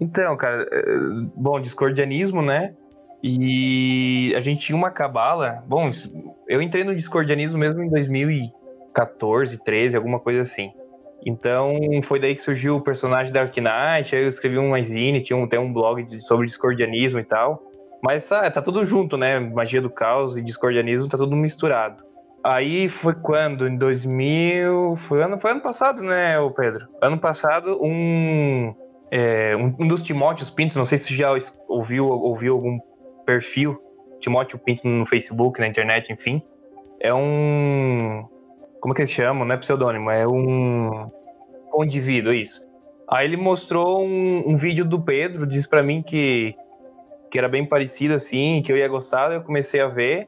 Então, cara, é, bom, discordianismo, né? E a gente tinha uma cabala. Bom, eu entrei no discordianismo mesmo em 2014, 13, alguma coisa assim. Então foi daí que surgiu o personagem Dark Knight. Aí eu escrevi um zine, tinha um, tem um blog sobre discordianismo e tal. Mas tá, tá tudo junto, né? Magia do caos e discordianismo tá tudo misturado. Aí foi quando? Em 2000. Foi ano, foi ano passado, né, Pedro? Ano passado, um, é, um, um, dos Timóteos Pintos, não sei se já ouviu, ouviu algum perfil, Timóteo Pinto no Facebook, na internet, enfim. É um. Como é que eles chamam? Não é pseudônimo, é um. Indivíduo, isso. Aí ele mostrou um, um vídeo do Pedro, disse para mim que, que era bem parecido assim, que eu ia gostar, eu comecei a ver.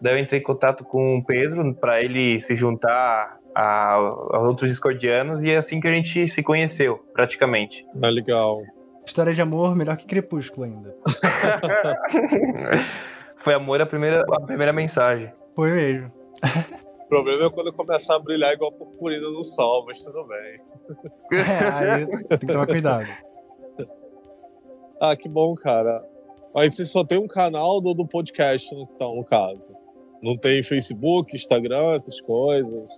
Daí eu entrei em contato com o Pedro para ele se juntar a, a, outros discordianos e é assim que a gente se conheceu, praticamente. Ah, legal. História de amor melhor que Crepúsculo ainda. Foi amor a primeira, a primeira mensagem. Foi mesmo. O problema é quando começar a brilhar igual purpurina no sol, mas tudo bem. É, aí tem que tomar cuidado. Ah, que bom, cara. Aí você só tem um canal do, do podcast, então, no caso. Não tem Facebook, Instagram, essas coisas.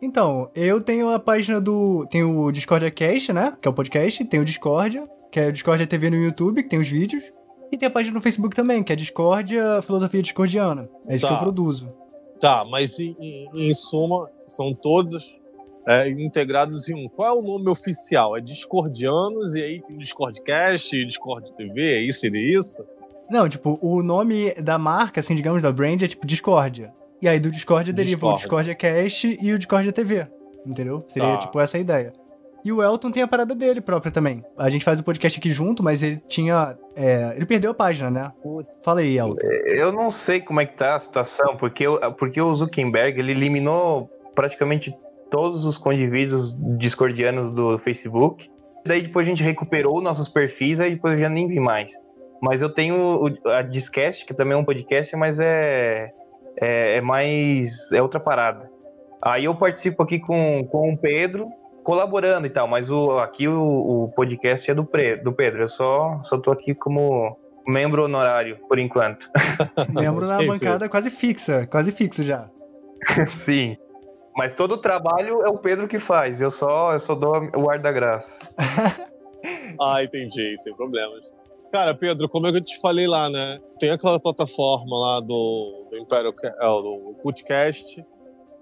Então, eu tenho a página do. Tem o Discordia Cast, né? Que é o podcast. Tem o Discordia, que é o Discordia TV no YouTube, que tem os vídeos. E tem a página no Facebook também, que é Discordia Filosofia Discordiana. É isso tá. que eu produzo. Tá, mas em, em, em suma, são todos é, integrados em um. Qual é o nome oficial? É Discordianos e aí tem Discordcast, Discord TV, é isso? Seria isso? Não, tipo, o nome da marca, assim, digamos, da brand é tipo Discordia. E aí do Discord deriva o Discordia Cast e o Discordia TV. Entendeu? Seria tá. tipo essa a ideia. E o Elton tem a parada dele própria também. A gente faz o podcast aqui junto, mas ele tinha. É, ele perdeu a página, né? Putz. Fala aí, Elton. Eu não sei como é que tá a situação, porque, porque o Zuckerberg ele eliminou praticamente todos os condivíduos discordianos do Facebook. Daí depois a gente recuperou nossos perfis, aí depois eu já nem vi mais. Mas eu tenho a Discast, que também é um podcast, mas é é, é mais. é outra parada. Aí eu participo aqui com, com o Pedro, colaborando e tal, mas o, aqui o, o podcast é do, Pre, do Pedro. Eu só, só tô aqui como membro honorário, por enquanto. membro na bancada quase fixa, quase fixo já. Sim. Mas todo o trabalho é o Pedro que faz, eu só, eu só dou o ar da graça. ah, entendi, sem problemas. Cara, Pedro, como é que eu te falei lá, né? Tem aquela plataforma lá do, do Império, é, do podcast,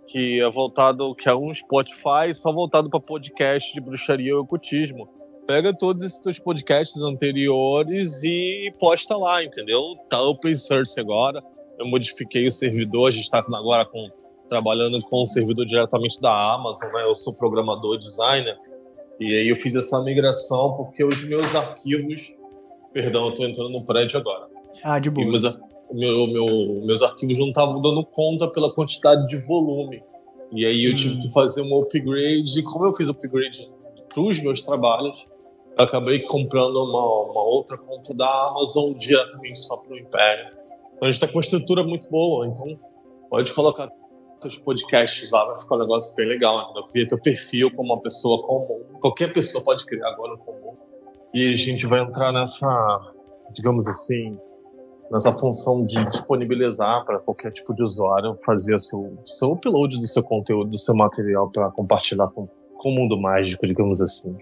que é voltado, que é um Spotify só voltado para podcast de bruxaria e ocultismo. Pega todos esses teus podcasts anteriores e posta lá, entendeu? Tá open source agora. Eu modifiquei o servidor, a gente está agora com, trabalhando com o servidor diretamente da Amazon, né? Eu sou programador, designer. E aí eu fiz essa migração porque os meus arquivos Perdão, eu tô entrando no prédio agora. Ah, de boa. Meus, meu, meu, meus arquivos não estavam dando conta pela quantidade de volume. E aí eu hum. tive que fazer um upgrade. E como eu fiz upgrade para os meus trabalhos, eu acabei comprando uma, uma outra conta da Amazon diretamente só para o Império. Então a gente está com uma estrutura muito boa, então pode colocar os podcasts lá, vai ficar um negócio bem legal. Né? Eu queria teu perfil como uma pessoa comum. Qualquer pessoa pode criar agora um comum. E a gente vai entrar nessa, digamos assim, nessa função de disponibilizar para qualquer tipo de usuário fazer seu, seu upload do seu conteúdo, do seu material para compartilhar com, com o mundo mágico, digamos assim.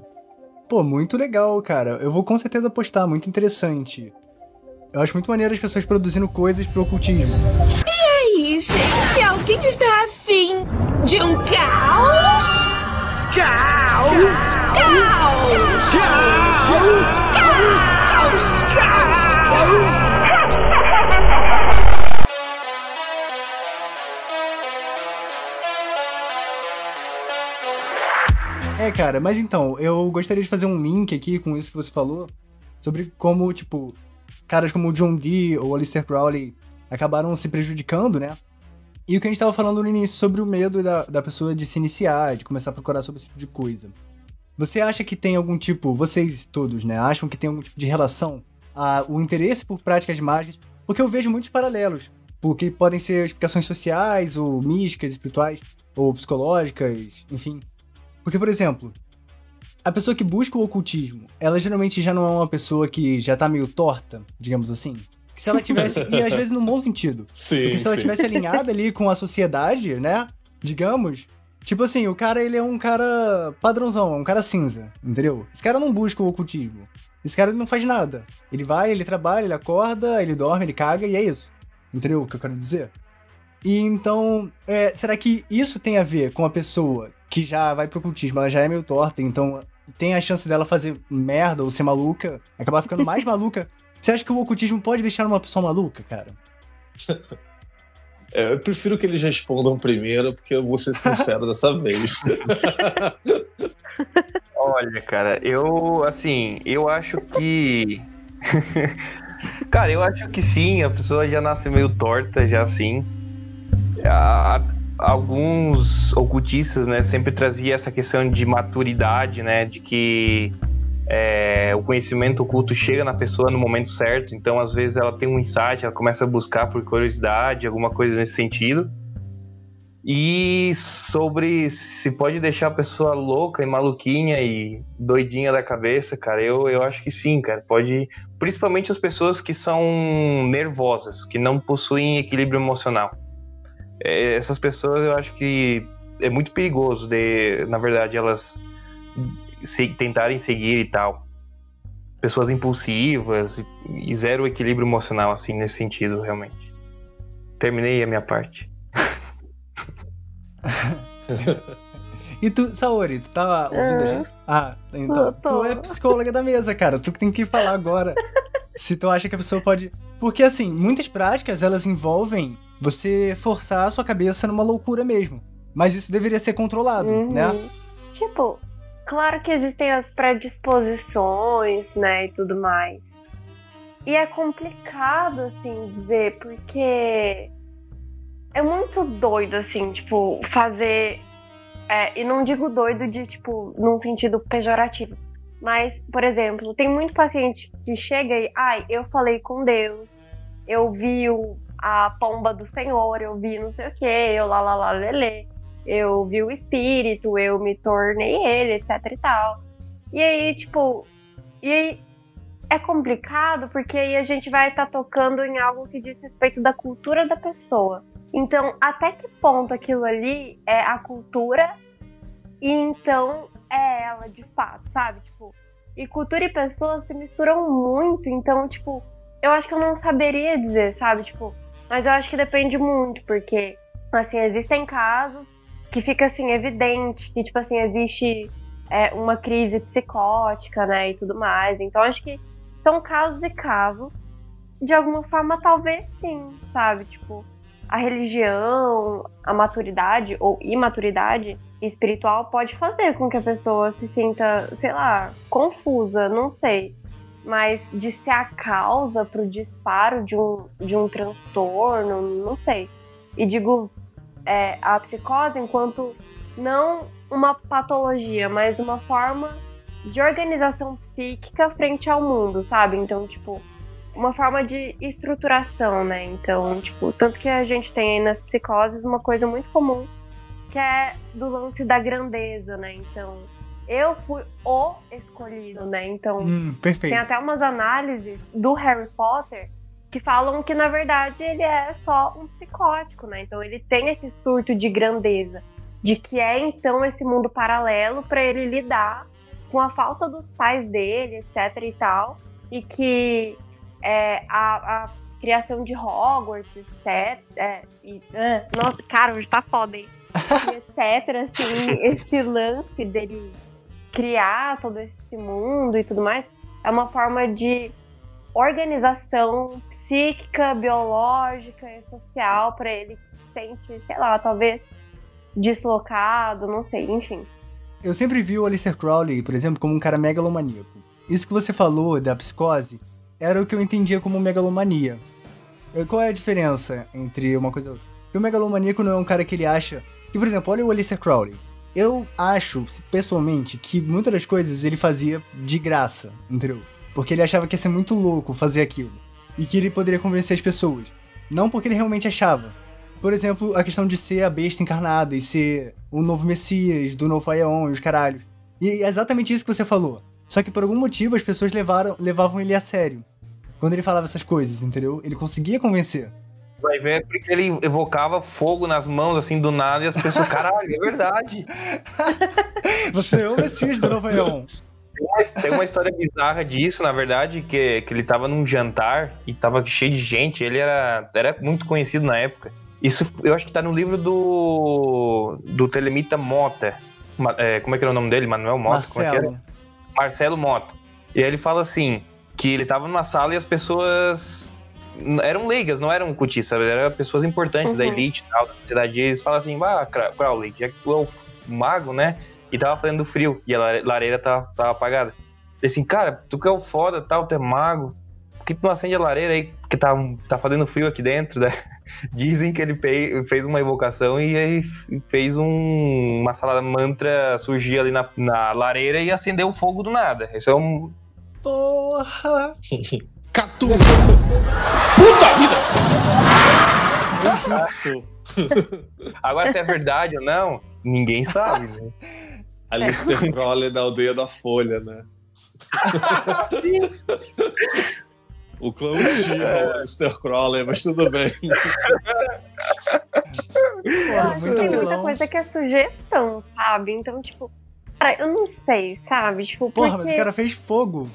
Pô, muito legal, cara. Eu vou com certeza postar, muito interessante. Eu acho muito maneiro as pessoas produzindo coisas pro ocultismo. E aí, gente? Alguém está afim de um caos? Caos! Caos! Caos! Caos! Caos! É, cara, mas então, eu gostaria de fazer um link aqui com isso que você falou, sobre como, tipo, caras como o John Dee ou Alistair Crowley acabaram se prejudicando, né? E o que a gente estava falando no início sobre o medo da, da pessoa de se iniciar, de começar a procurar sobre esse tipo de coisa. Você acha que tem algum tipo, vocês todos, né, acham que tem algum tipo de relação a o interesse por práticas mágicas? Porque eu vejo muitos paralelos, porque podem ser explicações sociais, ou místicas, espirituais, ou psicológicas, enfim. Porque, por exemplo, a pessoa que busca o ocultismo, ela geralmente já não é uma pessoa que já tá meio torta, digamos assim? Que se ela tivesse, e às vezes no bom sentido, Sim, porque se ela sim. tivesse alinhada ali com a sociedade, né? Digamos. Tipo assim, o cara, ele é um cara padrãozão, um cara cinza, entendeu? Esse cara não busca o ocultismo. Esse cara ele não faz nada. Ele vai, ele trabalha, ele acorda, ele dorme, ele caga e é isso. Entendeu o que eu quero dizer? E então, é, será que isso tem a ver com a pessoa que já vai pro ocultismo? Ela já é meio torta, então tem a chance dela fazer merda ou ser maluca, acabar ficando mais maluca. Você acha que o ocultismo pode deixar uma pessoa maluca, cara? É, eu prefiro que eles respondam primeiro, porque eu vou ser sincero dessa vez. Olha, cara, eu, assim, eu acho que. cara, eu acho que sim, a pessoa já nasce meio torta, já assim. A- alguns ocultistas, né, sempre trazia essa questão de maturidade, né, de que é, o conhecimento oculto chega na pessoa no momento certo, então às vezes ela tem um insight, ela começa a buscar por curiosidade, alguma coisa nesse sentido. E sobre se pode deixar a pessoa louca e maluquinha e doidinha da cabeça, cara, eu, eu acho que sim, cara. Pode. Principalmente as pessoas que são nervosas, que não possuem equilíbrio emocional. É, essas pessoas eu acho que é muito perigoso de, na verdade, elas se, tentarem seguir e tal. Pessoas impulsivas e, e zero equilíbrio emocional, assim, nesse sentido, realmente. Terminei a minha parte. E tu, Saori, tu tá ouvindo a Ah. gente? Ah, então. Tu é psicóloga da mesa, cara. Tu que tem que falar agora. se tu acha que a pessoa pode. Porque, assim, muitas práticas elas envolvem você forçar a sua cabeça numa loucura mesmo. Mas isso deveria ser controlado, Uhum. né? Tipo, claro que existem as predisposições, né, e tudo mais. E é complicado, assim, dizer, porque é muito doido, assim, tipo, fazer. é, e não digo doido de, tipo, num sentido pejorativo. Mas, por exemplo, tem muito paciente que chega e, ai, eu falei com Deus, eu vi a pomba do Senhor, eu vi não sei o que, eu lá lá lá lelê eu vi o espírito, eu me tornei ele, etc e tal. E aí, tipo, e aí é complicado porque aí a gente vai estar tocando em algo que diz respeito da cultura da pessoa. Então, até que ponto aquilo ali é a cultura e então é ela de fato, sabe? Tipo, e cultura e pessoa se misturam muito, então, tipo, eu acho que eu não saberia dizer, sabe? Tipo, mas eu acho que depende muito, porque, assim, existem casos que fica, assim, evidente que, tipo assim, existe é, uma crise psicótica, né, e tudo mais. Então, acho que são casos e casos. De alguma forma, talvez sim, sabe? Tipo, a religião, a maturidade ou imaturidade espiritual pode fazer com que a pessoa se sinta, sei lá, confusa, não sei. Mas de ser a causa pro disparo de um, de um transtorno, não sei. E digo é, a psicose enquanto não uma patologia, mas uma forma de organização psíquica frente ao mundo, sabe? Então, tipo, uma forma de estruturação, né? Então, tipo, tanto que a gente tem aí nas psicoses uma coisa muito comum que é do lance da grandeza, né? Então, eu fui o escolhido, né? Então, Hum, tem até umas análises do Harry Potter que falam que, na verdade, ele é só um psicótico, né? Então ele tem esse surto de grandeza, de que é então esse mundo paralelo para ele lidar com a falta dos pais dele, etc e tal, e que é, a, a criação de Hogwarts, etc. É, e, ah, nossa, cara, hoje tá foda, hein? E etc, assim, esse lance dele criar todo esse mundo e tudo mais, é uma forma de organização psíquica, biológica e social para ele que se sente, sei lá, talvez deslocado, não sei, enfim. Eu sempre vi o Aleister Crowley, por exemplo, como um cara megalomaníaco. Isso que você falou da psicose era o que eu entendia como megalomania. Eh, Qual é a diferença entre uma coisa e outra? O megalomaníaco não é um cara que ele acha. Que, por exemplo, olha o Aleister Crowley. Eu acho, pessoalmente, que muitas das coisas ele fazia de graça, entendeu? Porque ele achava que ia ser muito louco fazer aquilo. E que ele poderia convencer as pessoas. Não porque ele realmente achava. Por exemplo, a questão de ser a besta encarnada e ser o novo Messias do novo Aeon e os caralhos. E é exatamente isso que você falou. Só que por algum motivo as pessoas levaram, levavam ele a sério. Quando ele falava essas coisas, entendeu? Ele conseguia convencer. Vai ver porque ele evocava fogo nas mãos, assim, do nada, e as pessoas, caralho, é verdade. Você é o Messias do Nova Eon. Tem uma, tem uma história bizarra disso, na verdade, que, que ele tava num jantar e tava cheio de gente. Ele era, era muito conhecido na época. Isso eu acho que tá no livro do, do Telemita Mota. Ma- é, como é que era o nome dele? Manuel Mota? Como é que era? Marcelo. Marcelo Mota. E aí ele fala assim, que ele tava numa sala e as pessoas eram leigas, não eram cutistas, eram pessoas importantes da Uhum. elite e tal, da sociedade. E eles falam assim, ah, Crowley, já que tu é o mago, né? E tava fazendo frio, e a lare- lareira tava, tava apagada. Ele assim, cara, tu que é o foda, tal, tu é mago, por que tu não acende a lareira aí? Porque tá, tá fazendo frio aqui dentro, né? Dizem que ele fez uma evocação e aí fez um, uma salada mantra surgir ali na, na lareira e acendeu o fogo do nada. Esse é um. Porra! Catu! Jutsu. Agora, se é verdade ou não, ninguém sabe, né? Alistair Crowley da aldeia da Folha, né? o clã tinha o Alistair Crowley, mas tudo bem. Eu acho que tem muita coisa que é sugestão, sabe? Então, tipo, cara, eu não sei, sabe? Tipo, Porra, porque... mas o cara fez fogo.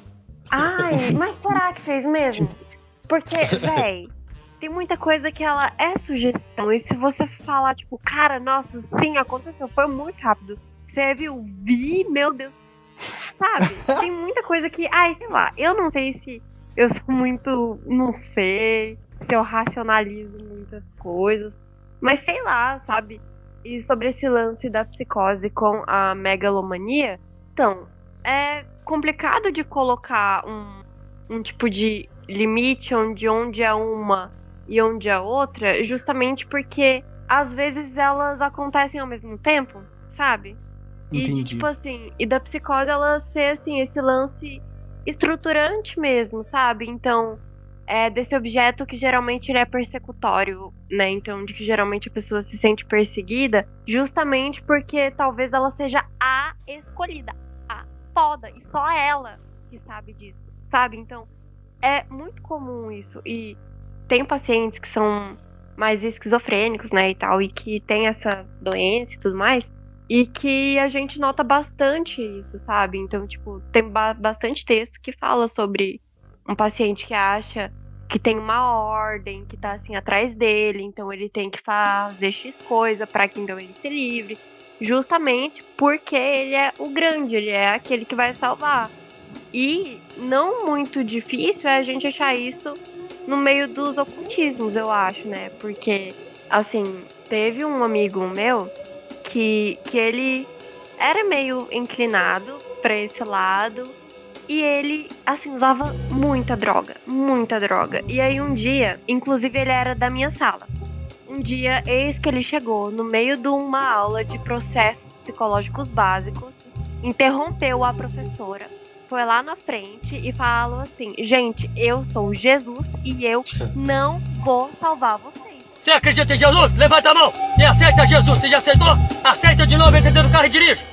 Ai, mas será que fez mesmo? Porque, véi, tem muita coisa que ela é sugestão. E se você falar, tipo, cara, nossa, sim, aconteceu, foi muito rápido. Você viu, vi, meu Deus. Sabe? Tem muita coisa que, ai, sei lá, eu não sei se eu sou muito, não sei, se eu racionalizo muitas coisas. Mas sei lá, sabe? E sobre esse lance da psicose com a megalomania, então, é complicado de colocar um, um tipo de limite onde, onde é uma e onde é outra, justamente porque às vezes elas acontecem ao mesmo tempo, sabe? E de, Entendi. tipo assim, e da psicose ela ser assim, esse lance estruturante mesmo, sabe? Então, é desse objeto que geralmente ele é persecutório, né? Então, de que geralmente a pessoa se sente perseguida, justamente porque talvez ela seja a escolhida, a foda, e só ela que sabe disso, sabe? Então, é muito comum isso. E tem pacientes que são mais esquizofrênicos, né, e tal, e que tem essa doença e tudo mais, e que a gente nota bastante isso, sabe? Então, tipo, tem ba- bastante texto que fala sobre um paciente que acha que tem uma ordem que tá assim atrás dele, então ele tem que fazer X coisa para que então ele se livre, justamente porque ele é o grande, ele é aquele que vai salvar. E não muito difícil é a gente achar isso no meio dos ocultismos, eu acho, né? Porque, assim, teve um amigo meu que, que ele era meio inclinado pra esse lado e ele, assim, usava muita droga, muita droga. E aí um dia, inclusive ele era da minha sala. Um dia, eis que ele chegou no meio de uma aula de processos psicológicos básicos, interrompeu a professora, foi lá na frente e falou assim: Gente, eu sou Jesus e eu não vou salvar vocês. Você acredita em Jesus? Levanta a mão e aceita Jesus. Você já aceitou? Aceita de novo, entendendo o carro e dirige.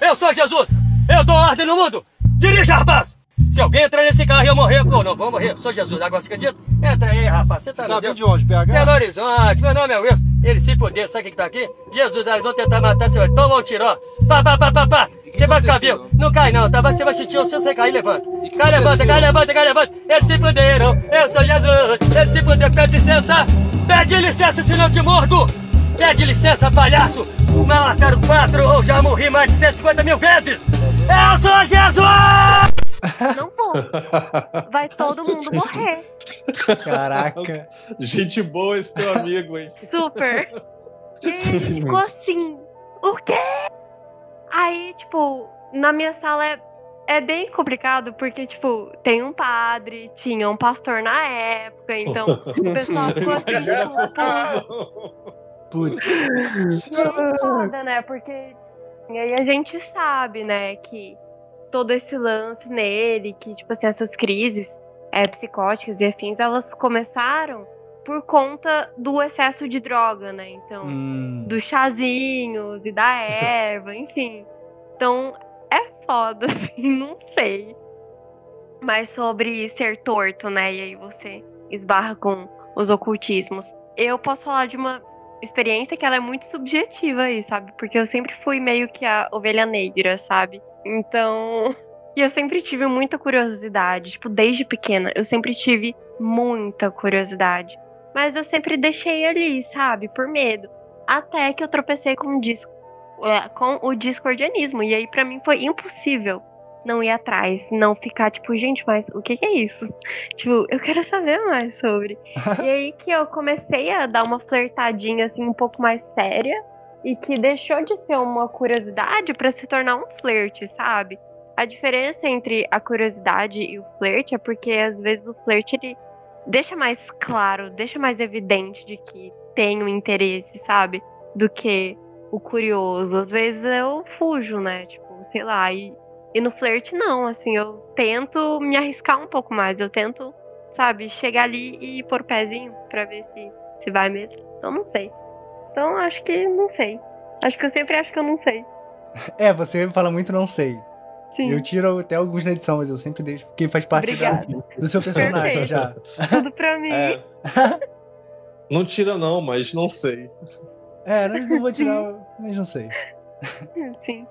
Eu sou Jesus. Eu dou ordem no mundo. Dirija, rapaz. Se alguém entrar nesse carro e eu morrer, pô, não vou morrer. Sou Jesus. Agora você acredita? Entra aí, rapaz. Você tá, Tá vindo de onde, PH? Belo Horizonte, meu nome é Wilson. Ele se fudeu, sabe quem que tá aqui? Jesus, eles vão tentar matar seu. Toma um tiro, ó. Pá, pá, pá, pá, pá. Você vai ficar vivo. Não cai não, tá? Você vai sentir o seu você cair, levanta. Cai, levanta, cai, levanta, cai, levanta. Eles se fuderam. Eu sou Jesus. Eles se fuderam. Pede licença. Pede licença, senão eu te mordo. Pede licença, palhaço. Me mataram quatro ou já morri mais de 150 mil vezes. Eu sou Jesus! Não vou. Vai todo mundo morrer. Caraca. Gente boa esse teu amigo, hein? Super. E ele ficou assim, o quê? Aí, tipo, na minha sala é, é bem complicado, porque, tipo, tem um padre, tinha um pastor na época, então o pessoal ficou assim, Imagina a tipo, confusão. Putz. É foda, né? Porque e aí a gente sabe, né, que todo esse lance nele, que, tipo assim, essas crises é, psicóticas e afins, elas começaram por conta do excesso de droga, né? Então, Hum. dos chazinhos e da erva, enfim. Então, é foda, assim, não sei. Mas sobre ser torto, né? E aí você esbarra com os ocultismos. Eu posso falar de uma experiência que ela é muito subjetiva aí, sabe? Porque eu sempre fui meio que a ovelha negra, sabe? Então. E eu sempre tive muita curiosidade, tipo, desde pequena, eu sempre tive muita curiosidade. Mas eu sempre deixei ali, sabe? Por medo. Até que eu tropecei com o, dis é, com o discordianismo. E aí, para mim, foi impossível não ir atrás, não ficar tipo, gente, mas o que, que é isso? Tipo, eu quero saber mais sobre. e aí que eu comecei a dar uma flertadinha assim um pouco mais séria e que deixou de ser uma curiosidade para se tornar um flerte, sabe? A diferença entre a curiosidade e o flerte é porque às vezes o flerte ele deixa mais claro, deixa mais evidente de que tem um interesse, sabe? Do que o curioso. Às vezes eu fujo, né? Tipo, sei lá, e e no flerte, não, assim, eu tento me arriscar um pouco mais. Eu tento, sabe, chegar ali e pôr o pezinho pra ver se, se vai mesmo. Eu não sei. Então, acho que não sei. Acho que eu sempre acho que eu não sei. É, você fala muito não sei. Sim. Eu tiro até alguns na edição, mas eu sempre deixo, porque faz parte da, do seu personagem Perfeito. já. Tudo pra mim. É. Não tira não, mas não sei. É, não, não vou tirar, mas não sei. Sim.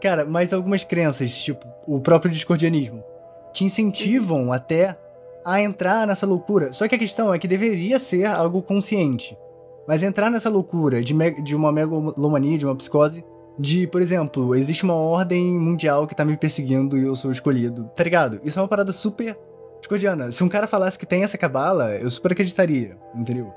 Cara, mas algumas crenças, tipo o próprio discordianismo, te incentivam até a entrar nessa loucura. Só que a questão é que deveria ser algo consciente. Mas entrar nessa loucura de, me- de uma megalomania, de uma psicose, de, por exemplo, existe uma ordem mundial que tá me perseguindo e eu sou escolhido, tá ligado? Isso é uma parada super discordiana. Se um cara falasse que tem essa cabala, eu super acreditaria, entendeu?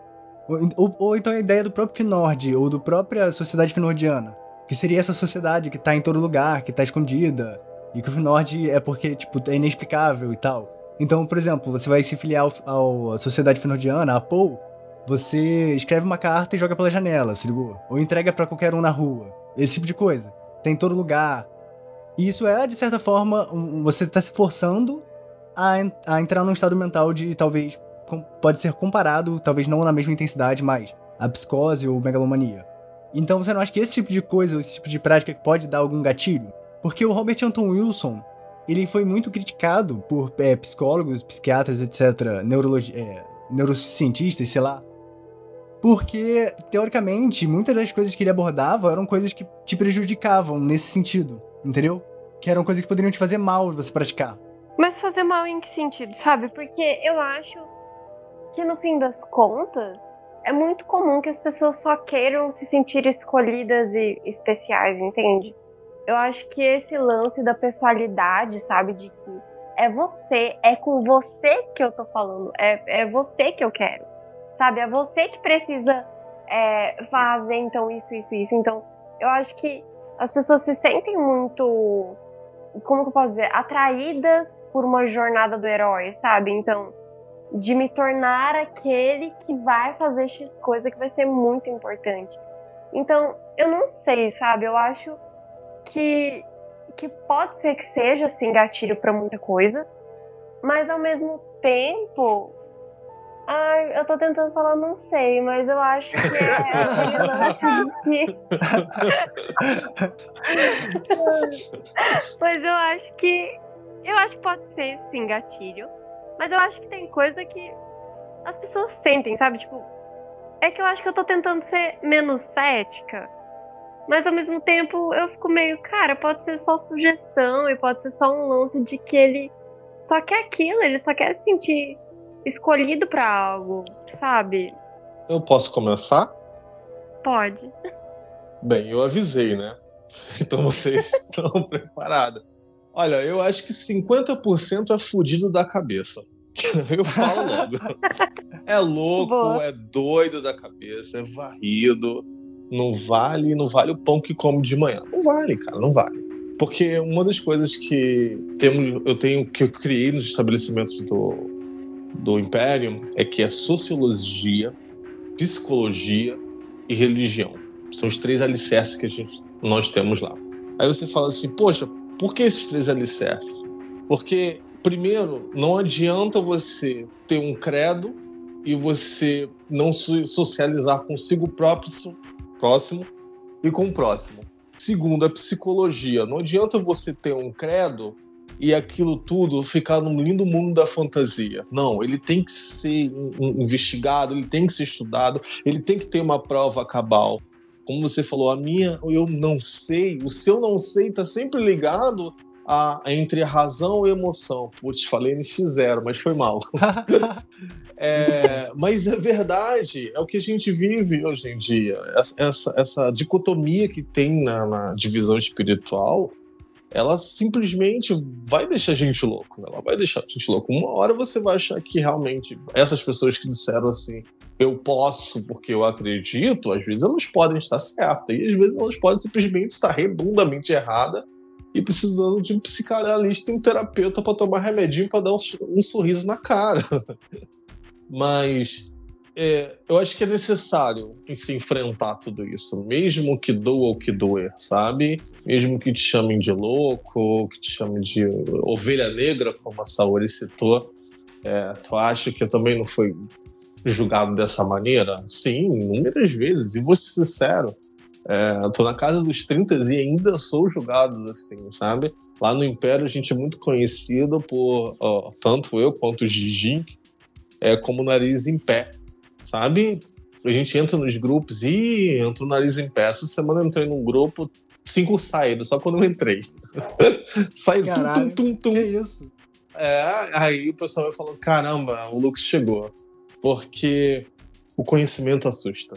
Ou, ou- ou então a ideia do próprio Finord, ou do própria sociedade finordiana. Que seria essa sociedade que tá em todo lugar, que tá escondida. E que o Finord é porque, tipo, é inexplicável e tal. Então, por exemplo, você vai se filiar à sociedade finordiana, a Paul, você escreve uma carta e joga pela janela, se ligou? Ou entrega pra qualquer um na rua. Esse tipo de coisa. Tem em todo lugar. E isso é, de certa forma, um- você tá se forçando a, a entrar num estado mental de talvez. pode ser comparado, talvez não na mesma intensidade, mas a psicose ou megalomania. Então você não acha que esse tipo de coisa, esse tipo de prática pode dar algum gatilho? Porque o Robert Anton Wilson, ele foi muito criticado por é, psicólogos, psiquiatras, etc., neurologi é, neurocientistas, sei lá. Porque, teoricamente, muitas das coisas que ele abordava eram coisas que te prejudicavam nesse sentido, entendeu? Que eram coisas que poderiam te fazer mal você praticar. Mas fazer mal em que sentido, sabe? Porque eu acho que no fim das contas é muito comum que as pessoas só queiram se sentir escolhidas e especiais, entende? Eu acho que esse lance da pessoalidade, sabe? De que é você, é com você que eu tô falando, é, é você que eu quero, sabe? É você que precisa é, fazer então isso, isso, isso. Então, eu acho que as pessoas se sentem muito como que eu posso dizer, atraídas por uma jornada do herói, sabe? Então, de me tornar aquele que vai fazer X coisa que vai ser muito importante. Então, eu não sei, sabe? Eu acho que que pode ser que seja assim gatilho para muita coisa, mas ao mesmo tempo, ai, eu tô tentando falar não sei, mas eu acho que é Mas eu acho que. Eu acho que pode ser, sim, gatilho. Mas eu acho que tem coisa que as pessoas sentem, sabe? Tipo. É que eu acho que eu tô tentando ser menos cética. Mas ao mesmo tempo eu fico meio, cara, pode ser só sugestão e pode ser só um lance de que ele só quer aquilo, ele só quer se sentir escolhido pra algo, sabe? Eu posso começar? Pode. Bem, eu avisei, né? Então vocês estão preparados. Olha, eu acho que 50% é fudido da cabeça. Eu falo logo. É louco, Boa. é doido da cabeça, é varrido. Não vale, não vale o pão que come de manhã. Não vale, cara, não vale. Porque uma das coisas que temos, eu tenho que eu criei nos estabelecimentos do, do Império é que é sociologia, psicologia e religião. São os três alicerces que a gente, nós temos lá. Aí você fala assim, poxa, por que esses três alicerces? Porque, primeiro, não adianta você ter um credo e você não so- socializar consigo próprio, próximo e com o próximo. Segundo, a psicologia. Não adianta você ter um credo e aquilo tudo ficar num lindo mundo da fantasia. Não, ele tem que ser investigado, ele tem que ser estudado, ele tem que ter uma prova cabal. Como você falou, a minha eu não sei, o seu não sei está sempre ligado a, entre a razão e a emoção. Putz, falei no X0, mas foi mal. é, mas é verdade, é o que a gente vive hoje em dia. Essa, essa dicotomia que tem na, na divisão espiritual, ela simplesmente vai deixar a gente louco. Ela vai deixar a gente louco. Uma hora você vai achar que realmente essas pessoas que disseram assim, eu posso porque eu acredito, às vezes elas podem estar certas e às vezes elas podem simplesmente estar redondamente erradas e precisando de um psicanalista e um terapeuta para tomar remedinho para dar um, sorriso na cara. Mas é, eu acho que é necessário se enfrentar tudo isso, mesmo que doa ou que doer, sabe? Mesmo que te chamem de louco, que te chamem de ovelha negra, como a Saori citou. É, tu acha que eu também não fui julgado dessa maneira? Sim, inúmeras vezes. E vou ser sincero, é, tô na casa dos 30 e ainda sou julgado assim, sabe? Lá no Império a gente é muito conhecido por, ó, tanto eu quanto o Gigi, é, como nariz em pé, sabe? A gente entra nos grupos e entra o nariz em pé. Essa semana eu entrei num grupo, cinco saíram, só quando eu entrei. Saiu tum, tum, tum, tum. É isso. É, aí o pessoal vai falando: caramba, o Lux chegou. Porque o conhecimento assusta.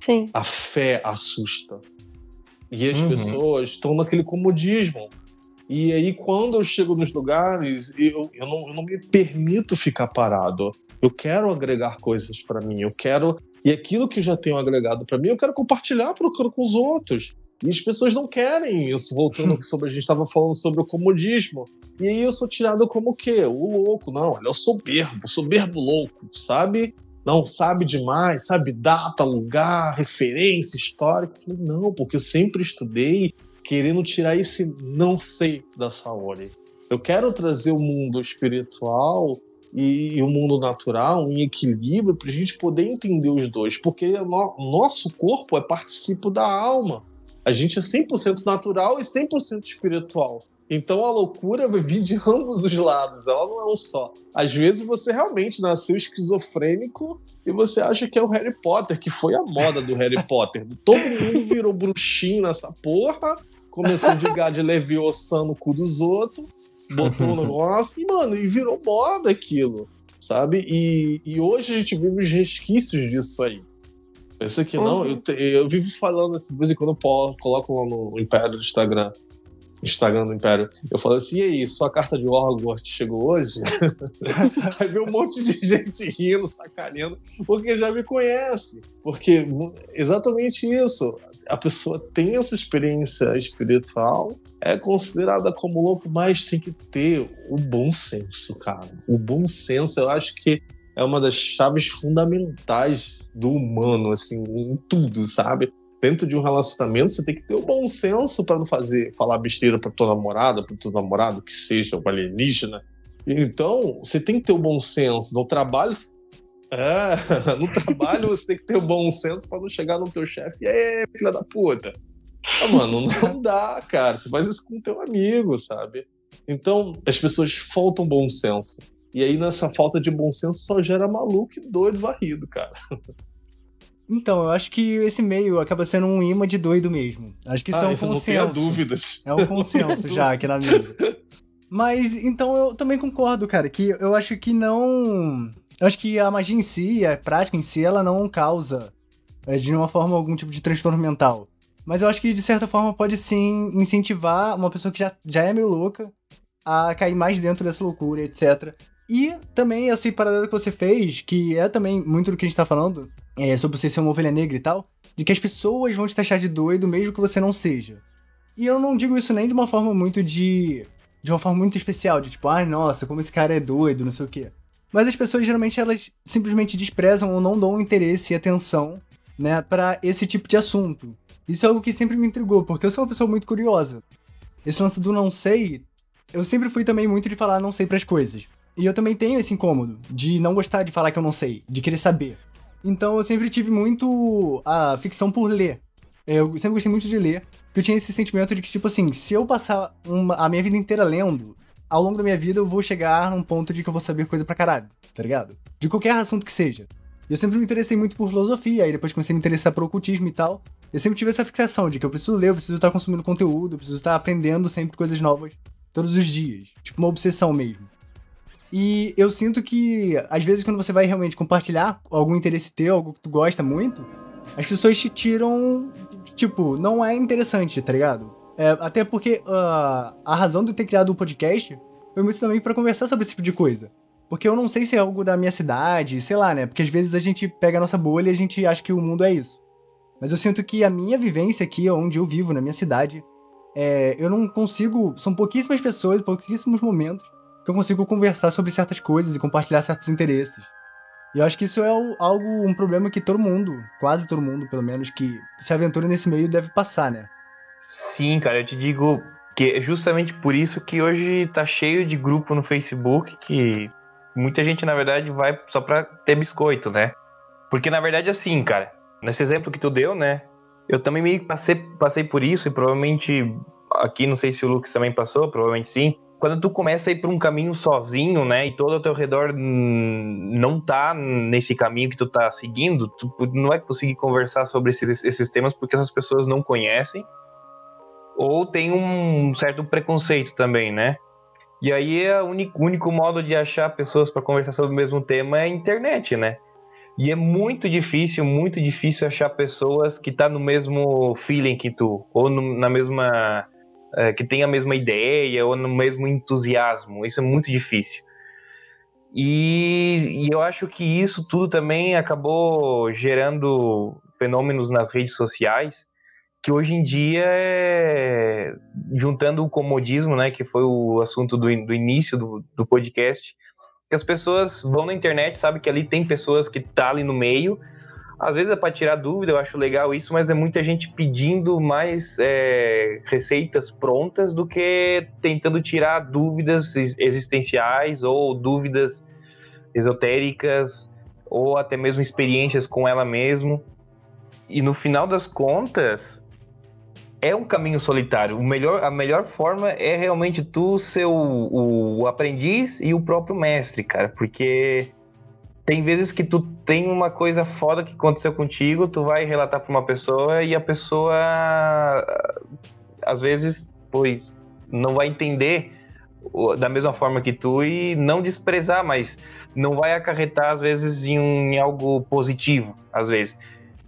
Sim. A fé assusta. E as uhum. pessoas estão naquele comodismo. E aí, quando eu chego nos lugares, eu, eu, não, eu não me permito ficar parado. Eu quero agregar coisas para mim. Eu quero. E aquilo que eu já tenho agregado para mim, eu quero compartilhar com os outros. E as pessoas não querem isso. Voltando sobre a gente estava falando sobre o comodismo. E aí eu sou tirado como o quê? O louco. Não, ele é o soberbo, soberbo louco, sabe? não sabe demais, sabe data, lugar, referência, falei, não, porque eu sempre estudei querendo tirar esse não sei da Saori. Eu quero trazer o mundo espiritual e, o mundo natural em equilíbrio para a gente poder entender os dois, porque o nosso corpo é participo da alma. A gente é 100% natural e 100% espiritual. Então a loucura vai vir de ambos os lados, ela não é um só. Às vezes você realmente nasceu esquizofrênico e você acha que é o Harry Potter, que foi a moda do Harry Potter. Todo mundo virou bruxinho nessa porra, começou a ligar de Leviosa no cu dos outros, botou um negócio e, mano, e virou moda aquilo, sabe? E, e hoje a gente vive os resquícios disso aí. Pensa que não, eu, te, eu vivo falando assim, de vez em quando eu coloco lá no Império do Instagram Instagram do Império. Eu falei assim, e aí, sua carta de Hogwarts chegou hoje? aí veio um monte de gente rindo, sacaneando, porque já me conhece. Porque exatamente isso. A pessoa tem essa experiência espiritual, é considerada como louco, mas tem que ter o bom senso, cara. O bom senso, eu acho que é uma das chaves fundamentais do humano, assim, em tudo, sabe? dentro de um relacionamento, você tem que ter o bom senso para não fazer falar besteira para tua namorada, para teu namorado, que seja um alienígena. Então, você tem que ter o bom senso. No trabalho, é, no trabalho você tem que ter o bom senso para não chegar no teu chefe e aí, filha da puta. Ah, mano, não dá, cara. Você faz isso com teu amigo, sabe? Então, as pessoas faltam bom senso. E aí, nessa falta de bom senso, só gera maluco e doido varrido, cara. Então, eu acho que esse meio acaba sendo um imã de doido mesmo. Acho que isso ah, é um consenso. Não tenha dúvidas. É um consenso já aqui na mesa. Mas, então, eu também concordo, cara, que eu acho que não... Eu acho que a magia em si, a prática em si, ela não causa, é, de nenhuma forma, algum tipo de transtorno mental. Mas eu acho que, de certa forma, pode sim incentivar uma pessoa que já, já é meio louca a cair mais dentro dessa loucura, etc. E também esse paralelo que você fez, que é também muito do que a gente tá falando, é, sobre você ser uma ovelha negra e tal, de que as pessoas vão te taxar de doido mesmo que você não seja. E eu não digo isso nem de uma forma muito de. de uma forma muito especial, de tipo, ah, nossa, como esse cara é doido, não sei o quê. Mas as pessoas geralmente elas simplesmente desprezam ou não dão interesse e atenção, né, para esse tipo de assunto. Isso é algo que sempre me intrigou, porque eu sou uma pessoa muito curiosa. Esse lance do não sei, eu sempre fui também muito de falar não sei para as coisas. E eu também tenho esse incômodo de não gostar de falar que eu não sei, de querer saber. Então eu sempre tive muito a ficção por ler. Eu sempre gostei muito de ler, porque eu tinha esse sentimento de que, tipo assim, se eu passar uma, a minha vida inteira lendo, ao longo da minha vida eu vou chegar num ponto de que eu vou saber coisa pra caralho, tá ligado? De qualquer assunto que seja. Eu sempre me interessei muito por filosofia, aí depois comecei a me interessar por ocultismo e tal. Eu sempre tive essa fixação de que eu preciso ler, eu preciso estar consumindo conteúdo, eu preciso estar aprendendo sempre coisas novas todos os dias. Tipo uma obsessão mesmo. E eu sinto que, às vezes, quando você vai realmente compartilhar algum interesse teu, algo que tu gosta muito, as pessoas te tiram. Tipo, não é interessante, tá ligado? É, até porque uh, a razão de eu ter criado o podcast foi muito também para conversar sobre esse tipo de coisa. Porque eu não sei se é algo da minha cidade, sei lá, né? Porque às vezes a gente pega a nossa bolha e a gente acha que o mundo é isso. Mas eu sinto que a minha vivência aqui, onde eu vivo, na minha cidade, é, eu não consigo. São pouquíssimas pessoas, pouquíssimos momentos que eu consigo conversar sobre certas coisas e compartilhar certos interesses. E eu acho que isso é algo, um problema que todo mundo, quase todo mundo, pelo menos, que se aventura nesse meio deve passar, né? Sim, cara, eu te digo que é justamente por isso que hoje tá cheio de grupo no Facebook que muita gente, na verdade, vai só pra ter biscoito, né? Porque, na verdade, assim, cara, nesse exemplo que tu deu, né? Eu também me passei, passei por isso e provavelmente aqui, não sei se o Lucas também passou, provavelmente sim quando tu começa a ir por um caminho sozinho, né, e todo ao teu redor não tá nesse caminho que tu tá seguindo, tu não vai conseguir conversar sobre esses, esses temas porque essas pessoas não conhecem ou tem um certo preconceito também, né? E aí é o único, único modo de achar pessoas para conversar sobre o mesmo tema é a internet, né? E é muito difícil, muito difícil achar pessoas que tá no mesmo feeling que tu, ou no, na mesma é, que tenha a mesma ideia ou no mesmo entusiasmo. Isso é muito difícil. E, e, eu acho que isso tudo também acabou gerando fenômenos nas redes sociais que hoje em dia é, juntando o comodismo, né, que foi o assunto do, do início do, do podcast, que as pessoas vão na internet, sabe que ali tem pessoas que tá ali no meio às vezes é para tirar dúvida, eu acho legal isso, mas é muita gente pedindo mais é, receitas prontas do que tentando tirar dúvidas existenciais ou dúvidas esotéricas ou até mesmo experiências com ela mesmo. E no final das contas, é um caminho solitário. O melhor, a melhor forma é realmente tu ser o, o aprendiz e o próprio mestre, cara, porque tem vezes que tu tem uma coisa foda que aconteceu contigo, tu vai relatar para uma pessoa e a pessoa às vezes, pois não vai entender da mesma forma que tu e não desprezar, mas não vai acarretar às vezes em, um, em algo positivo, às vezes.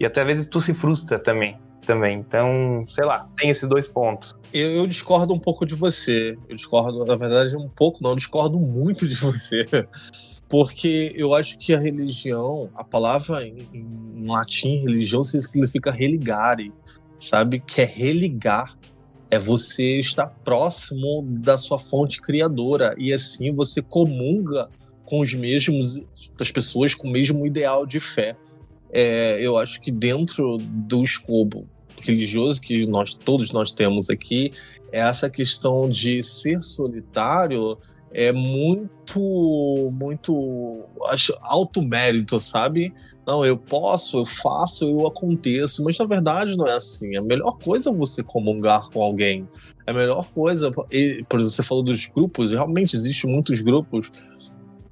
E até às vezes tu se frustra também. Também. Então, sei lá, tem esses dois pontos. Eu, eu, discordo um pouco de você. Eu discordo, na verdade, um pouco, não, eu discordo muito de você. Porque eu acho que a religião, a palavra em, em latim, religião, significa religare, sabe? Que é religar. É você estar próximo da sua fonte criadora. E assim você comunga com os mesmos, das pessoas com o mesmo ideal de fé. É, eu acho que dentro do escopo religioso que nós todos nós temos aqui, é essa questão de ser solitário é muito, muito, acho, alto mérito, sabe? Não, eu posso, eu faço, eu aconteço, mas na verdade não é assim. A melhor coisa é você comungar com alguém. A melhor coisa, por exemplo, você falou dos grupos, realmente existem muitos grupos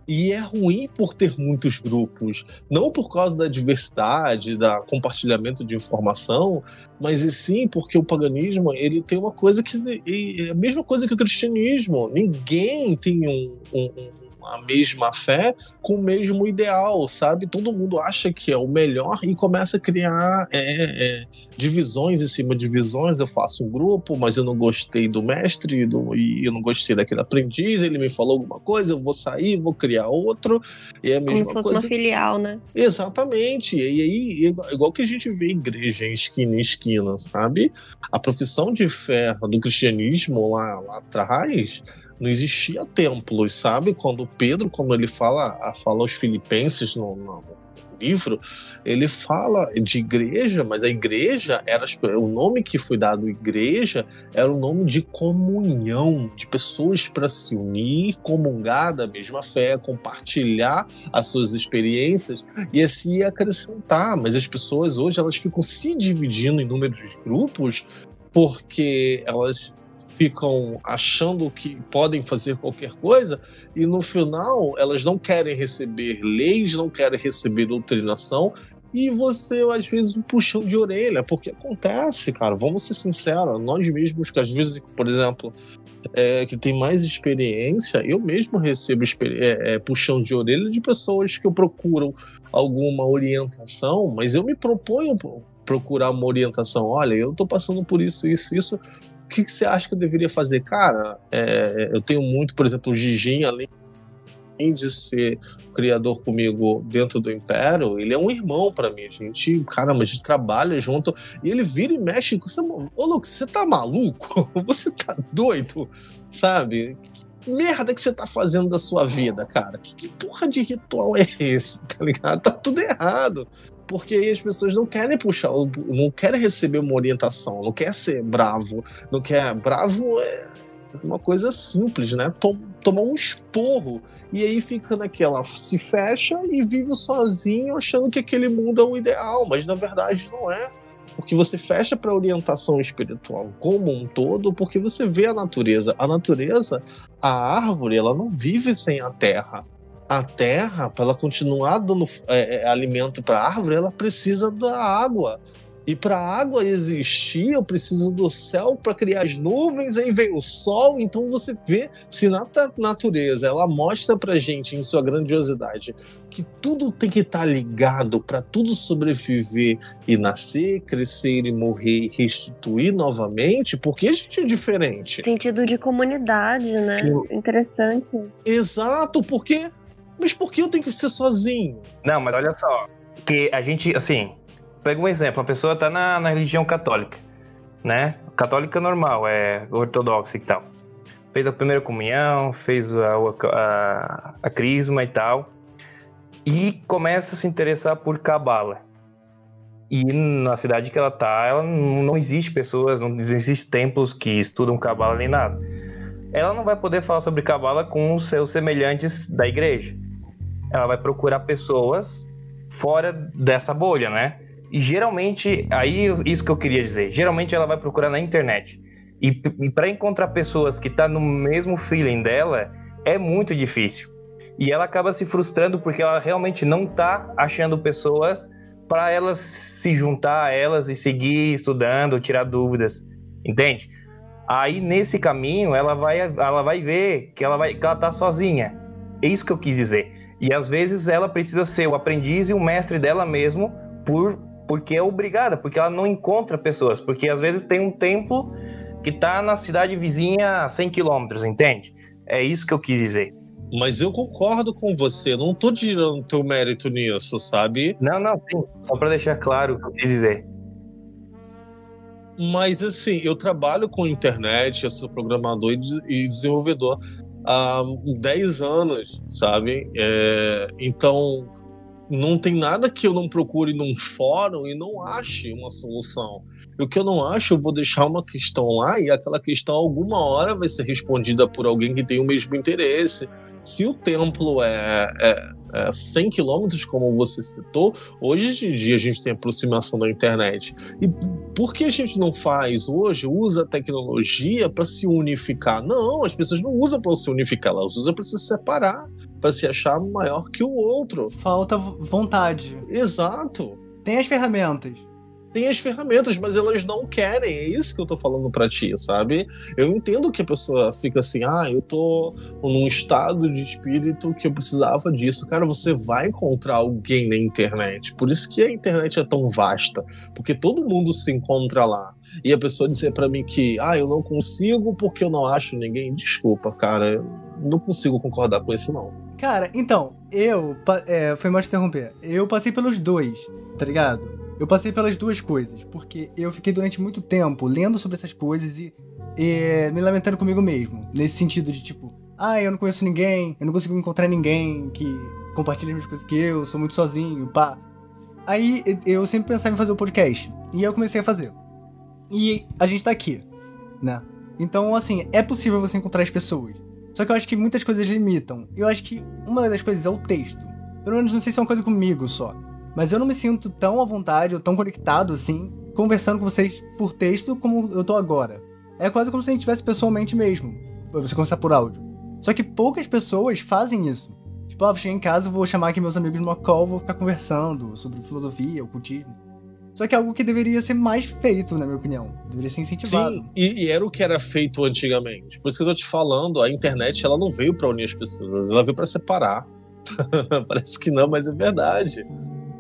e é ruim por ter muitos grupos, não por causa da diversidade, da compartilhamento de informação, mas sim porque o paganismo ele tem uma coisa que é a mesma coisa que o cristianismo. Ninguém tem um, um, a mesma fé com o mesmo ideal, sabe? Todo mundo acha que é o melhor e começa a criar é, é, divisões em cima de divisões. Eu faço um grupo, mas eu não gostei do mestre do, e eu não gostei daquele aprendiz. Ele me falou alguma coisa, eu vou sair, vou criar outro. E é a mesma Como se fosse coisa. uma filial, né? Exatamente. E aí, igual que a gente vê igreja em esquina em esquina, sabe? A profissão de fé do cristianismo lá, lá atrás não existia templos, sabe? Quando Pedro, quando ele fala, fala aos filipenses no, no livro, ele fala de igreja, mas a igreja era o nome que foi dado igreja era o nome de comunhão, de pessoas para se unir, comungar da mesma fé, compartilhar as suas experiências e assim acrescentar. Mas as pessoas hoje elas ficam se dividindo em números grupos porque elas ficam achando que podem fazer qualquer coisa e no final elas não querem receber leis, não querem receber doutrinação e você às vezes um puxão de orelha, porque acontece, cara, vamos ser sinceros, nós mesmos que às vezes, por exemplo, é, que tem mais experiência, eu mesmo recebo é, é, puxão de orelha de pessoas que eu procuro alguma orientação, mas eu me proponho procurar uma orientação. Olha, eu tô passando por isso, isso, isso que, que você acha que eu deveria fazer? Cara, é, eu tenho muito, por exemplo, o Gigin, além de ser criador comigo dentro do Império, ele é um irmão para mim. A gente, caramba, a gente trabalha junto e ele vira e mexe com você. Ô, Luke, você tá maluco? Você tá doido? Sabe? Que merda que você tá fazendo da sua vida, cara? Que, que porra de ritual é esse? Tá ligado? Tá tudo errado porque as pessoas não querem puxar, não querem receber uma orientação, não quer ser bravo, não quer. Bravo é uma coisa simples, né? Tom, tomar um esporro e aí fica naquela, se fecha e vive sozinho achando que aquele mundo é o ideal, mas na verdade não é. Porque você fecha para a orientação espiritual como um todo, porque você vê a natureza. A natureza, a árvore, ela não vive sem a terra a terra, para ela continuar dando é, é alimento para a árvore, ela precisa da água. E para a água existir, eu preciso do céu para criar as nuvens, aí vem o sol. Então você vê se na natureza ela mostra para gente em sua grandiosidade que tudo tem que estar tá ligado para tudo sobreviver e nascer, crescer e morrer e restituir novamente, porque a gente é diferente. Sentido de comunidade, né? Sim. Interessante. Exato, porque mas por que eu tenho que ser sozinho? Não, mas olha só. Que a gente, assim, pega um exemplo, uma pessoa tá na, na religião católica, né? Católica normal, é ortodoxa e tal. Fez a primeira comunhão, fez a, a, a crisma e tal. E começa a se interessar por cabala. E na cidade que ela tá, ela não, existe pessoas, não existe templos que estudam cabala nem nada. Ela não vai poder falar sobre cabala com os seus semelhantes da igreja ela vai procurar pessoas fora dessa bolha, né? E geralmente, aí isso que eu queria dizer, geralmente ela vai procurar na internet. E, e para encontrar pessoas que tá no mesmo feeling dela, é muito difícil. E ela acaba se frustrando porque ela realmente não tá achando pessoas para elas se juntar a elas e seguir estudando, tirar dúvidas, entende? Aí nesse caminho ela vai, ela vai ver que ela vai, que ela tá sozinha. É isso que eu quis dizer. E às vezes ela precisa ser o aprendiz e o mestre dela mesmo por porque é obrigada, porque ela não encontra pessoas, porque às vezes tem um templo que está na cidade vizinha a 100 quilômetros, entende? É isso que eu quis dizer. Mas eu concordo com você, não tô tirando teu mérito nisso, sabe? Não, não, sim. Só para deixar claro o que eu quis dizer. Mas assim, eu trabalho com internet, eu sou programador e desenvolvedor há 10 anos, sabe? É, então, não tem nada que eu não procure num fórum e não ache uma solução. E o que eu não acho, eu vou deixar uma questão lá e aquela questão alguma hora vai ser respondida por alguém que tem o mesmo interesse. Se o templo é, é é, 100 quilômetros, como você citou, hoje em dia a gente tem aproximação da internet. E por que a gente não faz hoje, usa a tecnologia para se unificar? Não, as pessoas não usam para se unificar, elas usam para se separar, para se achar maior que o outro. Falta vontade. Exato. Tem as ferramentas tem as ferramentas, mas elas não querem. É isso que eu tô falando para ti, sabe? Eu entendo que a pessoa fica assim, ah, eu tô num estado de espírito que eu precisava disso. Cara, você vai encontrar alguém na internet. Por isso que a internet é tão vasta, porque todo mundo se encontra lá. E a pessoa dizer para mim que, ah, eu não consigo porque eu não acho ninguém. Desculpa, cara, eu não consigo concordar com isso, não. Cara, então, eu. É, foi mais interromper. Eu passei pelos dois, tá ligado? Eu passei pelas duas coisas, porque eu fiquei durante muito tempo lendo sobre essas coisas e, e me lamentando comigo mesmo. Nesse sentido de tipo, ah, eu não conheço ninguém, eu não consigo encontrar ninguém que compartilhe as mesmas coisas que eu, sou muito sozinho, pá. Aí eu sempre pensava em fazer o podcast. E eu comecei a fazer. E a gente tá aqui, né? Então, assim, é possível você encontrar as pessoas. Só que eu acho que muitas coisas limitam. Eu acho que uma das coisas é o texto. Pelo menos não sei se é uma coisa comigo só. Mas eu não me sinto tão à vontade ou tão conectado assim, conversando com vocês por texto como eu tô agora. É quase como se a gente estivesse pessoalmente mesmo. Você conversar por áudio. Só que poucas pessoas fazem isso. Tipo, ah, vou chegar em casa, vou chamar aqui meus amigos numa call, vou ficar conversando sobre filosofia, ocultismo. Só que é algo que deveria ser mais feito, na minha opinião. Deveria ser incentivado. Sim, e, e, era o que era feito antigamente. Por isso que eu tô te falando, a internet ela não veio para unir as pessoas, ela veio para separar. Parece que não, mas é verdade.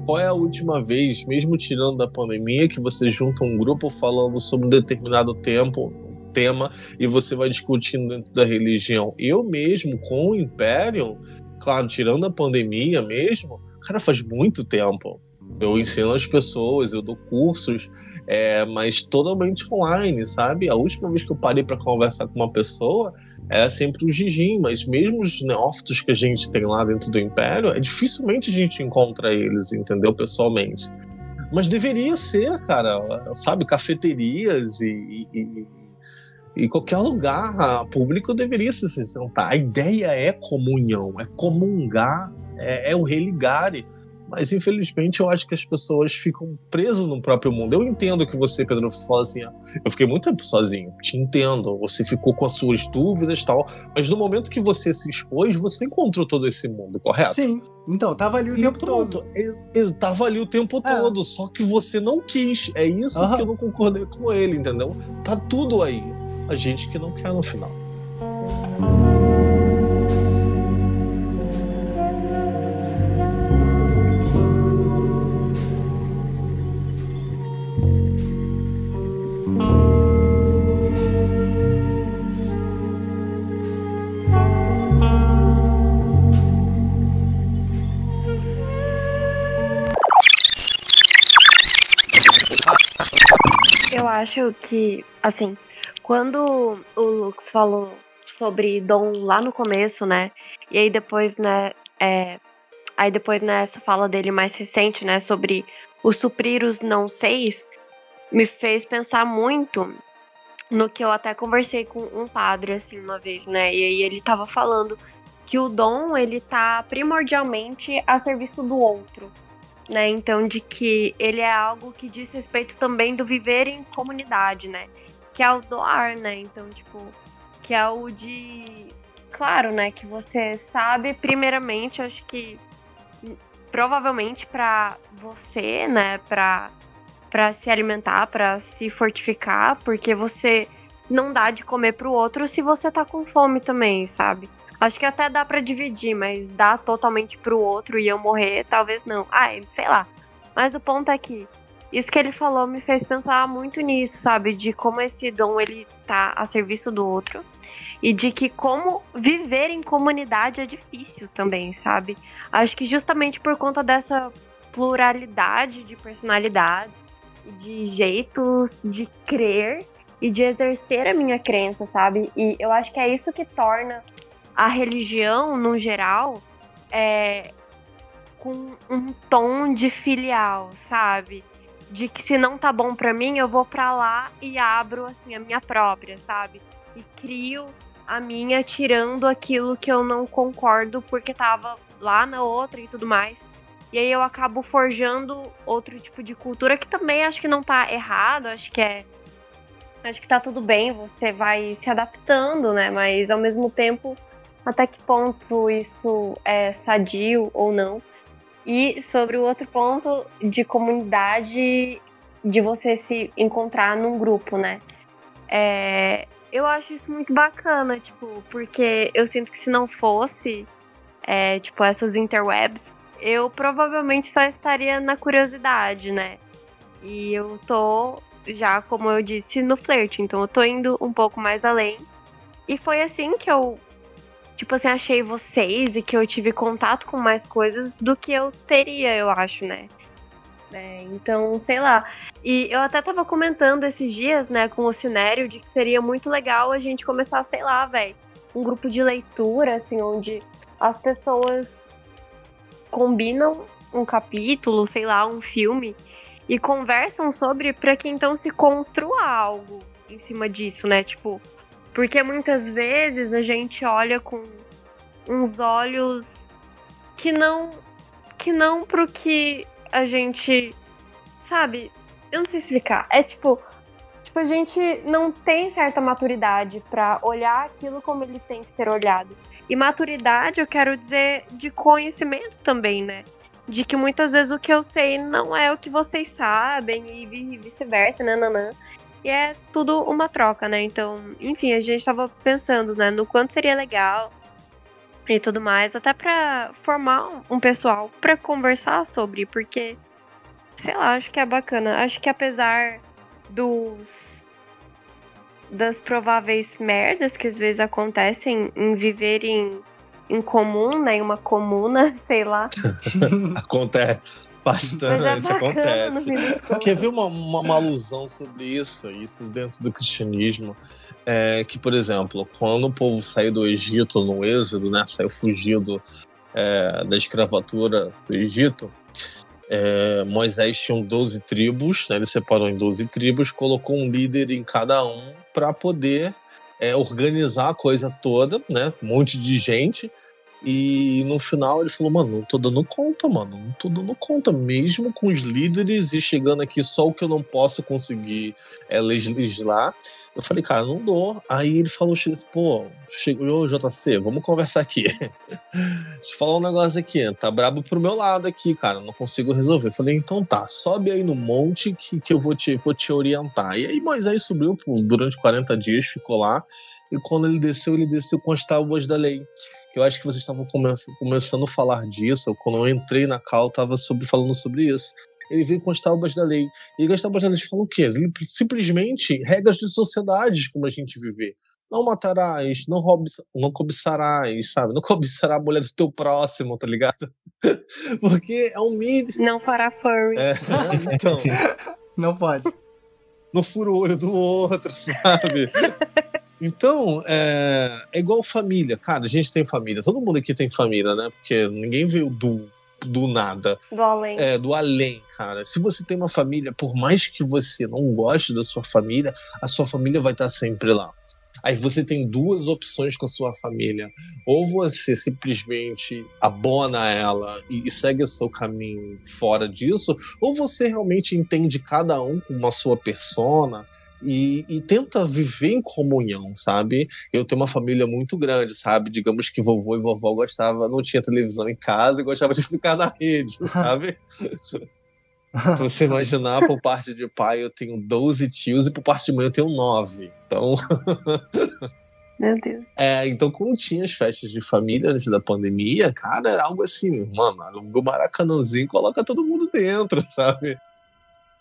Qual é a última vez, mesmo tirando da pandemia, que você junta um grupo falando sobre um determinado tempo, tema e você vai discutindo dentro da religião? Eu mesmo, com o Império, claro, tirando a pandemia mesmo, cara, faz muito tempo. Eu ensino as pessoas, eu dou cursos, é, mas totalmente online, sabe? A última vez que eu parei para conversar com uma pessoa é sempre o Gigim, mas mesmo os neófitos que a gente tem lá dentro do Império, é dificilmente a gente encontra eles, entendeu? Pessoalmente. Mas deveria ser, cara, sabe? Cafeterias e, e, e qualquer lugar público deveria se sentar. A ideia é comunhão, é comungar, é, é o religare. Mas infelizmente eu acho que as pessoas ficam presas no próprio mundo. Eu entendo que você, Pedro, você fala assim: ó, eu fiquei muito tempo sozinho, te entendo. Você ficou com as suas dúvidas e tal. Mas no momento que você se expôs, você encontrou todo esse mundo, correto? Sim. Então, tava ali o e tempo pronto. todo. Tava ali o tempo é. todo, só que você não quis. É isso uhum. que eu não concordei com ele, entendeu? Tá tudo aí. A gente que não quer no final. Acho que, assim, quando o Lux falou sobre Dom lá no começo, né? E aí depois, né? É, aí depois nessa fala dele mais recente, né? Sobre o suprir os não seis, me fez pensar muito no que eu até conversei com um padre, assim, uma vez, né? E aí ele tava falando que o dom, ele tá primordialmente a serviço do outro né? Então, de que ele é algo que diz respeito também do viver em comunidade, né? Que é o doar, né? Então, tipo, que é o de. Claro, né? Que você sabe, primeiramente, acho que provavelmente para você, né? Pra, pra se alimentar, para se fortificar, porque você não dá de comer pro outro se você tá com fome também, sabe? Acho que até dá para dividir, mas dar totalmente pro outro e eu morrer, talvez não. Ah, sei lá. Mas o ponto é que isso que ele falou me fez pensar muito nisso, sabe? De como esse dom ele tá a serviço do outro. E de que como viver em comunidade é difícil também, sabe? Acho que justamente por conta dessa pluralidade de personalidades, de jeitos de crer e de exercer a minha crença, sabe? E eu acho que é isso que torna a religião, no geral, é com um tom de filial, sabe? De que se não tá bom para mim, eu vou para lá e abro assim a minha própria, sabe? E crio a minha tirando aquilo que eu não concordo porque tava lá na outra e tudo mais. E aí eu acabo forjando outro tipo de cultura que também acho que não tá errado, acho que é acho que tá tudo bem, você vai se adaptando, né? Mas ao mesmo tempo até que ponto isso é sadio ou não. E sobre o outro ponto de comunidade, de você se encontrar num grupo, né? É, eu acho isso muito bacana, tipo, porque eu sinto que se não fosse, é, tipo, essas interwebs, eu provavelmente só estaria na curiosidade, né? E eu tô já, como eu disse, no flerte, então eu tô indo um pouco mais além. E foi assim que eu tipo assim, achei vocês e que eu tive contato com mais coisas do que eu teria, eu acho, né? É, então, sei lá. E eu até tava comentando esses dias, né, com o Cinério, de que seria muito legal a gente começar, sei lá, velho, um grupo de leitura, assim, onde as pessoas combinam um capítulo, sei lá, um filme, e conversam sobre para que então se construa algo em cima disso, né? Tipo, porque muitas vezes a gente olha com uns olhos que não que não pro que a gente sabe, eu não sei explicar. É tipo, tipo a gente não tem certa maturidade para olhar aquilo como ele tem que ser olhado. E maturidade, eu quero dizer de conhecimento também, né? De que muitas vezes o que eu sei não é o que vocês sabem e vice-versa, nananã. E é tudo uma troca, né? Então, enfim, a gente tava pensando, né, no quanto seria legal e tudo mais, até para formar um pessoal para conversar sobre, porque sei lá, acho que é bacana. Acho que apesar dos das prováveis merdas que às vezes acontecem em viver em, em comum, né, em uma comuna, sei lá. Acontece. Bastante, é acontece. Quer ver uma, uma, uma, alusão sobre isso, isso dentro do cristianismo? É que, por exemplo, quando o povo saiu do Egito no êxodo, né, saiu fugido é, da escravatura do Egito, é, Moisés tinha 12 tribos, né, ele separou em 12 tribos, colocou um líder em cada um para poder é, organizar a coisa toda, né, um monte de gente, e no final ele falou, mano, não tô dando conta, mano, não tô dando conta, mesmo com os líderes e chegando aqui só o que eu não posso conseguir é, legislar. Eu falei, cara, não dou. Aí ele falou, pô, chegou JC, vamos conversar aqui. Deixa eu falar um negócio aqui, tá brabo pro meu lado aqui, cara, não consigo resolver. Eu falei, então tá, sobe aí no monte que, que eu vou te, vou te orientar. E aí Moisés subiu durante 40 dias, ficou lá, e quando ele desceu, ele desceu com as tábuas da lei eu acho que vocês estavam come começando a falar disso, quando eu entrei na cal, estava falando sobre isso. Ele veio com as tábuas da lei. E as tábuas da lei falam o quê? Simplesmente regras de sociedade como a gente viver. Não matarás, não, roubes, não cobiçarás, sabe? Não cobiçará a mulher do teu próximo, tá ligado? Porque é um mínimo. Não fará furry. É, então. Não pode. Não fura o olho do outro, sabe? Então, é, é igual família. Cara, a gente tem família. Todo mundo aqui tem família, né? Porque ninguém veio do, do nada. Do além. É, do além, cara. Se você tem uma família, por mais que você não goste da sua família, a sua família vai estar sempre lá. Aí você tem duas opções com a sua família. Ou você simplesmente abona ela e segue o seu caminho fora disso, ou você realmente entende cada um com uma sua persona, e, e, tenta viver em comunhão, sabe? Eu tenho uma família muito grande, sabe? Digamos que vovô e vovó gostava, não tinha televisão em casa e gostava de ficar na rede, sabe? pra você imaginar, por parte de pai eu tenho 12 tios e por parte de mãe eu tenho 9. Então. Meu Deus. É, então quando tinha as festas de família antes da pandemia, cara, era algo assim, mano, o Maracanãzinho coloca todo mundo dentro, sabe?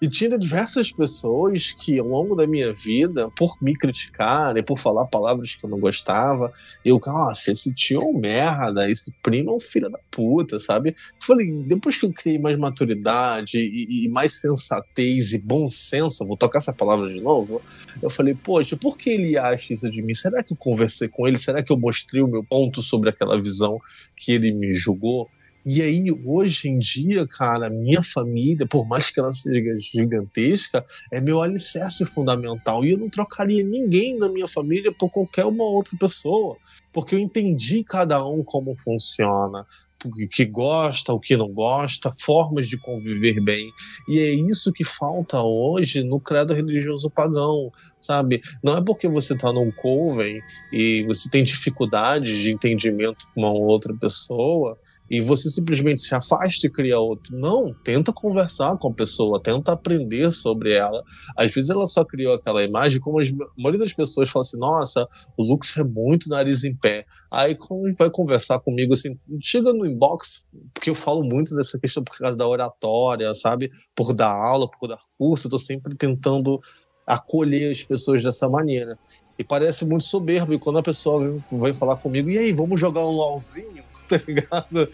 E tinha diversas pessoas que, ao longo da minha vida, por me criticarem, por falar palavras que eu não gostava, eu, nossa, esse tio é um merda, esse primo é um filho da puta, sabe? Falei, depois que eu criei mais maturidade e, e mais sensatez e bom senso, vou tocar essa palavra de novo, eu falei, poxa, por que ele acha isso de mim? Será que eu conversei com ele? Será que eu mostrei o meu ponto sobre aquela visão que ele me julgou? E aí, hoje em dia, cara, minha família, por mais que ela seja gigantesca, é meu alicerce fundamental. E eu não trocaria ninguém da minha família por qualquer uma outra pessoa. Porque eu entendi cada um como funciona, o que gosta, o que não gosta, formas de conviver bem. E é isso que falta hoje no credo religioso pagão, sabe? Não é porque você está num coven e você tem dificuldades de entendimento com uma outra pessoa e você simplesmente se afasta e cria outro. Não, tenta conversar com a pessoa, tenta aprender sobre ela. Às vezes ela só criou aquela imagem, como a maioria das pessoas fala assim: nossa, o Lux é muito nariz em pé. Aí, quando vai conversar comigo, assim, chega no inbox, porque eu falo muito dessa questão por causa da oratória, sabe? Por dar aula, por dar curso, eu tô sempre tentando acolher as pessoas dessa maneira. E parece muito soberbo, e quando a pessoa vem falar comigo, e aí, vamos jogar um LOLzinho? tá ligado?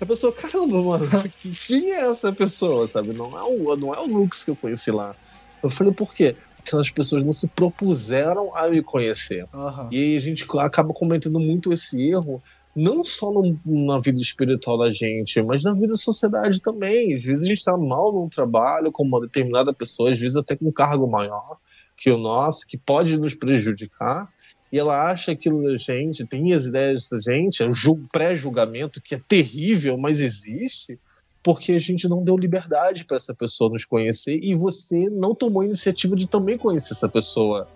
A pessoa, caramba, mano, quem é essa pessoa, sabe? Não é o, não é o Lux que eu conheci lá. Eu falei, por quê? Aquelas pessoas não se propuseram a me conhecer. Uhum. E aí a gente acaba cometendo muito esse erro não só no, na vida espiritual da gente, mas na vida da sociedade também. Às vezes a gente está mal num trabalho com uma determinada pessoa, às vezes até com um cargo maior que o nosso, que pode nos prejudicar, e ela acha aquilo da gente, tem as ideias da gente, é o pré-julgamento que é terrível, mas existe, porque a gente não deu liberdade para essa pessoa nos conhecer e você não tomou a iniciativa de também conhecer essa pessoa.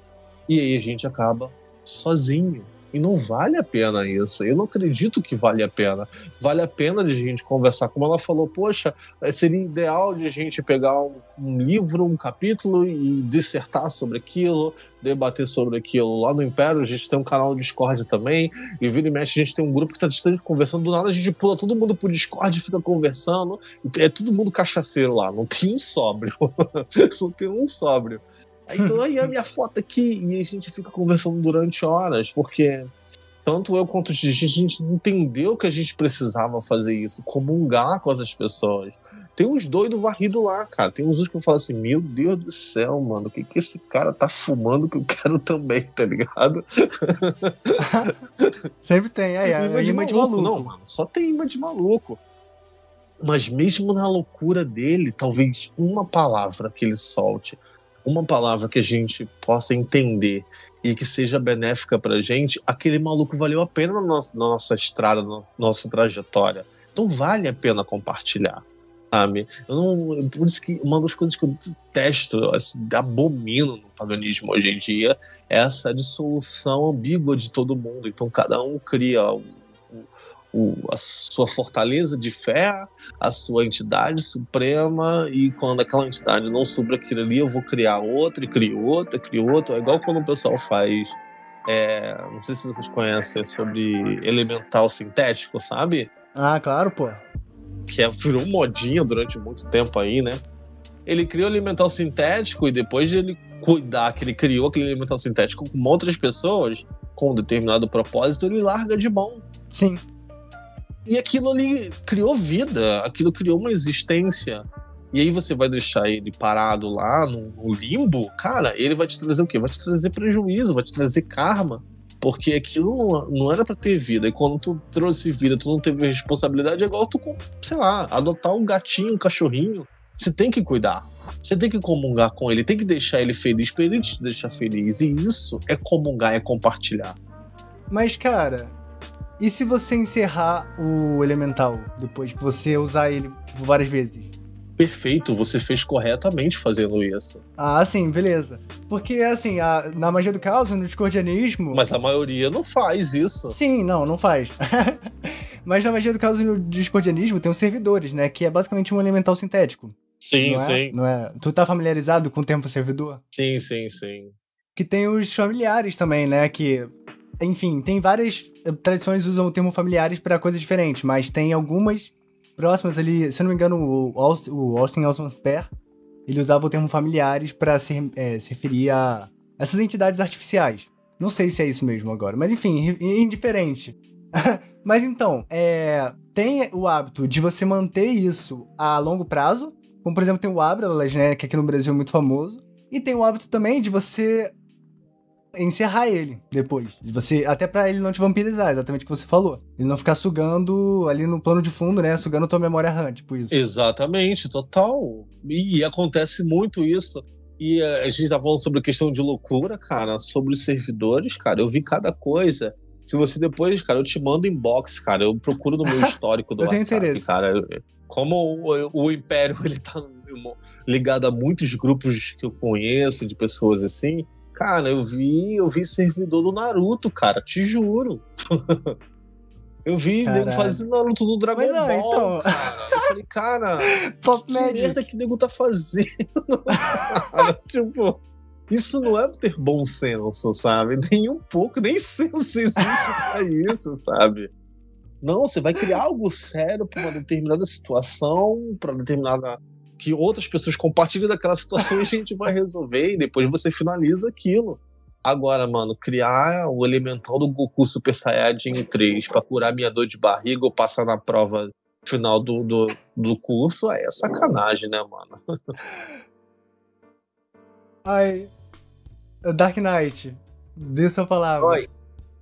E aí a gente acaba sozinho. E não vale a pena isso. Eu não acredito que vale a pena. Vale a pena de a gente conversar. Como ela falou, poxa, eh, seria ideal de a gente pegar um, um, livro, um capítulo e dissertar sobre aquilo, debater sobre aquilo. Lá no Império a gente tem um canal do Discord também. E vira e mexe, a gente tem um grupo que está distante conversando. Do nada a gente pula todo mundo pro Discord e fica conversando. É todo mundo cachaceiro lá. Não tem um sóbrio. não tem um sóbrio. Então aí a minha foto aqui e a gente fica conversando durante horas, porque tanto eu quanto o Gigi, a gente entendeu que a gente precisava fazer isso, comungar com as pessoas. Tem uns doidos varridos lá, cara. Tem uns que eu falo assim: Meu Deus do céu, mano, o que, que esse cara tá fumando que eu quero também, tá ligado? Sempre tem, aí, é, é, imã de maluco. Não, mano, só tem imã de maluco. Mas mesmo na loucura dele, talvez uma palavra que ele solte uma palavra que a gente possa entender e que seja benéfica pra gente, aquele maluco valeu a pena na nossa, na nossa estrada, na nossa trajetória. Então vale a pena compartilhar. Sabe? Eu não, por isso que uma das coisas que eu detesto, assim, abomino no paganismo hoje em dia, é essa dissolução ambígua de todo mundo. Então cada um cria o, a sua fortaleza de fé, a sua entidade suprema, e quando aquela entidade não supra aquilo ali, eu vou criar outra, e crio outra, crio outra. É igual quando o pessoal faz. É, não sei se vocês conhecem sobre elemental sintético, sabe? Ah, claro, pô. Que é, virou modinha durante muito tempo aí, né? Ele criou elemental sintético e depois de ele cuidar que ele criou aquele elemental sintético com outras pessoas, com um determinado propósito, ele larga de mão. Sim. E aquilo ali criou vida, aquilo criou uma existência. E aí você vai deixar ele parado lá no, no limbo, cara, ele vai te trazer o quê? Vai te trazer prejuízo, vai te trazer karma. Porque aquilo não, não era para ter vida. E quando tu trouxe vida, tu não teve responsabilidade, é igual tu, sei lá, adotar um gatinho, um cachorrinho. Você tem que cuidar. Você tem que comungar com ele, tem que deixar ele feliz pra ele te deixar feliz. E isso é comungar, é compartilhar. Mas, cara, e se você encerrar o elemental depois que você usar ele tipo, várias vezes? Perfeito, você fez corretamente fazendo isso. Ah, sim, beleza. Porque, assim, a, na magia do caos, no discordianismo. Mas a maioria não faz isso. Sim, não, não faz. Mas na magia do caos e no discordianismo tem os servidores, né? Que é basicamente um elemental sintético. Sim, não é? sim. Não é? Tu tá familiarizado com o termo servidor? Sim, sim, sim. Que tem os familiares também, né? Que enfim, tem várias eh, tradições usam o termo familiares para coisas diferentes, mas tem algumas próximas ali, se eu não me engano, o, Austin, o Austin Spare, ele usava o termo familiares para se, é, se referir a essas entidades artificiais. Não sei se é isso mesmo agora, mas enfim, indiferente. mas então, é, tem o hábito de você manter isso a longo prazo, como por exemplo tem o Abralas, né, que aqui no Brasil é muito famoso, e tem o hábito também de você encerrar ele depois. Você, até para ele não te vampirizar, exatamente o que você falou. Ele não ficar sugando ali no plano de fundo, né? Sugando tua memória RAM, tipo isso. Exatamente, total. E, acontece muito isso. E a, a gente tá falando sobre a questão de loucura, cara, sobre os servidores, cara. Eu vi cada coisa. Se você depois, cara, eu te mando inbox, cara. Eu procuro no meu histórico do eu WhatsApp, tenho interesse. cara. Como o, o Império, ele tá ligado a muitos grupos que eu conheço, de pessoas assim Cara, eu vi, eu vi servidor do Naruto, cara, te juro. eu vi nego fazendo Naruto do Dragon Mas, Ball. então... cara. Eu falei, cara, Pop que Magic. merda que nego tá fazendo? tipo, isso não é ter bom senso, sabe? Nem um pouco, nem senso existe pra isso, sabe? Não, você vai criar algo sério pra uma determinada situação, pra determinada que outras pessoas compartilhem daquela situação e a gente vai resolver e depois você finaliza aquilo. Agora, mano, criar o elemental do Goku Super Saiyajin 3 pra curar minha dor de barriga ou passar na prova final do, do, do curso é sacanagem, né, mano? Ai. Dark Knight, dê sua palavra. Oi.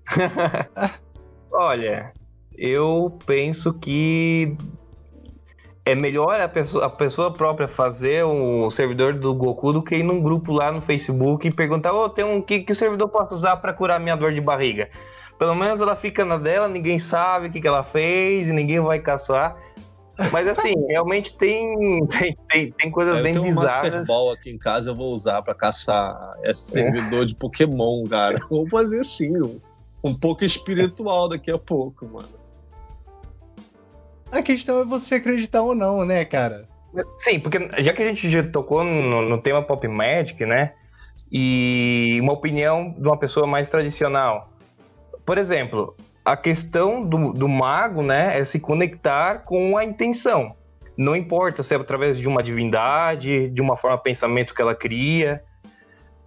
Olha, eu penso que é melhor a pessoa, a pessoa própria fazer um servidor do Goku do que ir num grupo lá no Facebook e perguntar: Ô, oh, tem um que, que servidor posso usar para curar minha dor de barriga? Pelo menos ela fica na dela, ninguém sabe o que, que ela fez e ninguém vai caçar. Mas assim, realmente tem, tem, tem, tem coisas É, eu bem tenho um bizarras. Master Ball aqui em casa, eu vou usar pra caçar esse servidor de Pokémon, cara. Vou fazer assim, um, um pouco espiritual daqui a pouco, mano. A questão é você acreditar ou não, né, cara? Sim, porque já que a gente já tocou no, no tema Pop Magic, né? E uma opinião de uma pessoa mais tradicional. Por exemplo, a questão do, do mago, né, é se conectar com a intenção. Não importa se é através de uma divindade, de uma forma de pensamento que ela cria.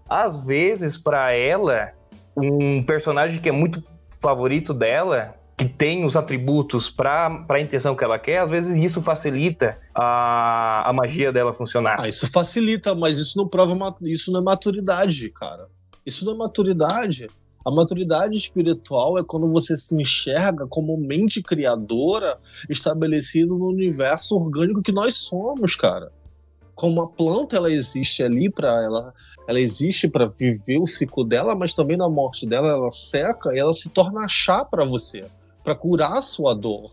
Às vezes, para ela, um personagem que é muito favorito dela, que tem os atributos para a intenção que ela quer, às vezes isso facilita a, a magia dela funcionar. Ah, isso facilita, mas isso não prova, isso não é maturidade, cara. Isso não é maturidade. A maturidade espiritual é quando você se enxerga como mente criadora estabelecida no universo orgânico que nós somos, cara. Como a planta ela existe ali para ela, ela existe para viver o ciclo dela, mas também na morte dela ela seca e ela se torna chá para você, para curar a sua dor.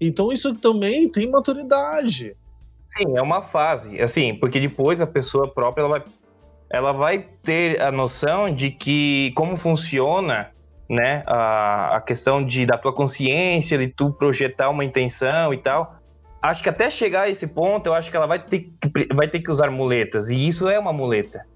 Então isso também tem maturidade. Sim, é uma fase, assim, porque depois a pessoa própria ela vai, ela vai ter a noção de que como funciona, né, a, a questão de da tua consciência, de tu projetar uma intenção e tal. Acho que até chegar a esse ponto, eu acho que ela vai ter que, vai ter que usar muletas, e isso é uma muleta,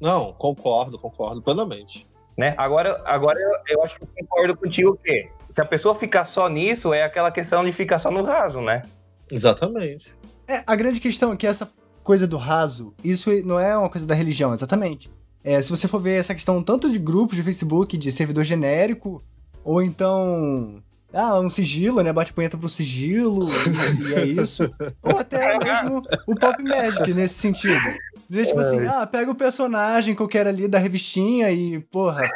Não, concordo, concordo plenamente. né? Agora, agora eu, eu acho que eu concordo contigo que se a pessoa ficar só nisso, é aquela questão de ficar só no raso, né? Exatamente. É, a grande questão é que essa coisa do raso, isso não é uma coisa da religião, exatamente. É, se você for ver essa questão tanto de grupos de Facebook, de servidor genérico, ou então. Ah, um sigilo, né? Bate punheta pro sigilo, e é isso. Ou até mesmo o Pop Magic nesse sentido. De, tipo assim, ah, pega o personagem qualquer ali da revistinha e, porra,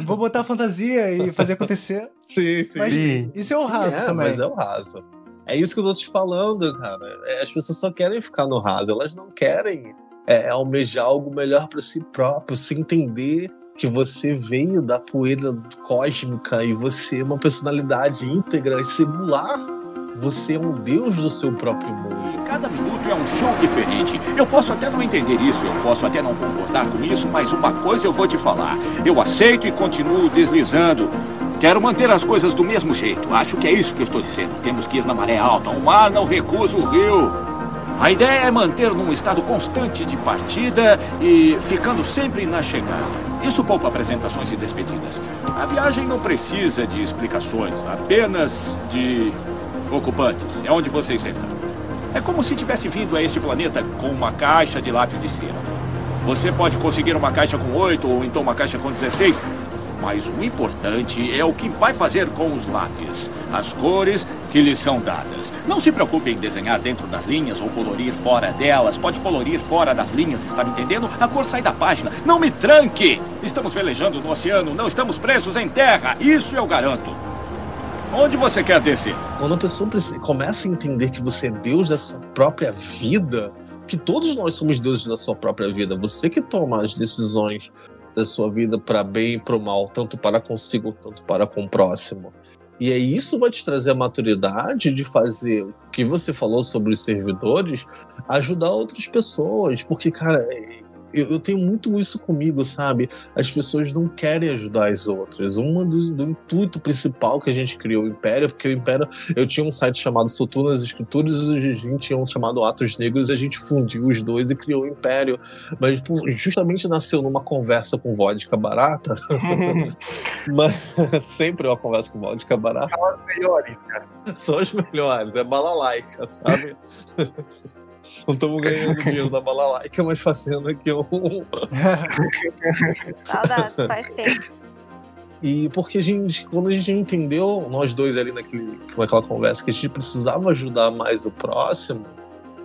vou botar a fantasia e fazer acontecer. Sim, sim. Mas Sim. isso é o Sim, raso é, também. Mas é o raso. É isso que eu tô te falando, cara. É, As pessoas só querem ficar no raso, elas não querem é, almejar algo melhor para si próprio, se entender que você veio da poeira cósmica e você é uma personalidade íntegra e singular. Você é um deus do seu próprio mundo. Cada minuto é um show diferente. Eu posso até não entender isso, eu posso até não concordar com isso, mas uma coisa eu vou te falar. Eu aceito e continuo deslizando. Quero manter as coisas do mesmo jeito. Acho que é isso que eu estou dizendo. Temos que ir na maré alta. O mar não recusa o rio. A ideia é manter num estado constante de partida e ficando sempre na chegada. Isso poupa apresentações e despedidas. A viagem não precisa de explicações, apenas de ocupantes. É onde vocês entram. É como se tivesse vindo a este planeta com uma caixa de lápis de cera. Você pode conseguir uma caixa com 8 ou então uma caixa com 16, mas o importante é o que vai fazer com os lápis, as cores que lhes são dadas. Não se preocupe em desenhar dentro das linhas ou colorir fora delas. Pode colorir fora das linhas, está me entendendo? A cor sai da página. Não me tranque! Estamos velejando no oceano, não estamos presos em terra. Isso eu garanto. Onde você quer descer? Quando a pessoa começa a entender que você é Deus da sua própria vida, que todos nós somos deuses da sua própria vida, você que toma as decisões da sua vida para bem e para mal, tanto para consigo, tanto para com o próximo. E aí isso vai te trazer a maturidade de fazer o que você falou sobre os servidores, ajudar outras pessoas, porque cara, eu, eu tenho muito isso comigo, sabe? As pessoas não querem ajudar as outras. Um do, do intuito principal que a gente criou o Império, porque o Império, eu tinha um site chamado Soturnas Escrituras e o Gigin tinha um chamado Atos Negros, e a gente fundiu os dois e criou o Império. Mas pô, justamente nasceu numa conversa com vodka barata, mas sempre uma conversa com vodka barata, São os melhores, cara. são os melhores, é balalaica, sabe? Não estamos ganhando dinheiro da balalaica, mas fazendo aqui um, Saudades, faz tempo. E porque a gente, quando a gente entendeu, nós dois ali naquele, naquela conversa, que a gente precisava ajudar mais o próximo,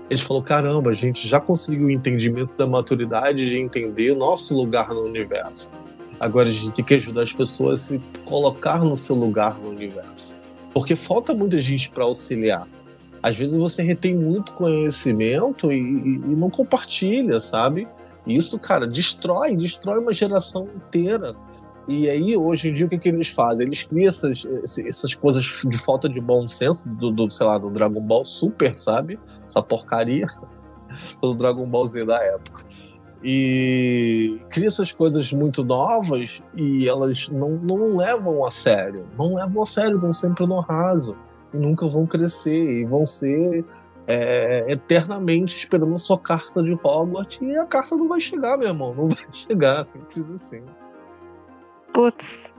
a gente falou: caramba, a gente já conseguiu o entendimento da maturidade de entender o nosso lugar no universo. Agora a gente tem que ajudar as pessoas a se colocar no seu lugar no universo. Porque falta muita gente para auxiliar. Às vezes você retém muito conhecimento e, e, não compartilha, sabe? E isso, cara, destrói, destrói uma geração inteira. E aí, hoje em dia, o que, que eles fazem? Eles criam essas, essas coisas de falta de bom senso do, do sei lá, do Dragon Ball Super, sabe? Essa porcaria do Dragon Ball Z da época. E cria essas coisas muito novas e elas não, não levam a sério. Não levam a sério, estão sempre no raso. E nunca vão crescer e vão ser é, eternamente esperando a sua carta de Hogwarts e a carta não vai chegar, meu irmão. Não vai chegar, simples assim. Putz.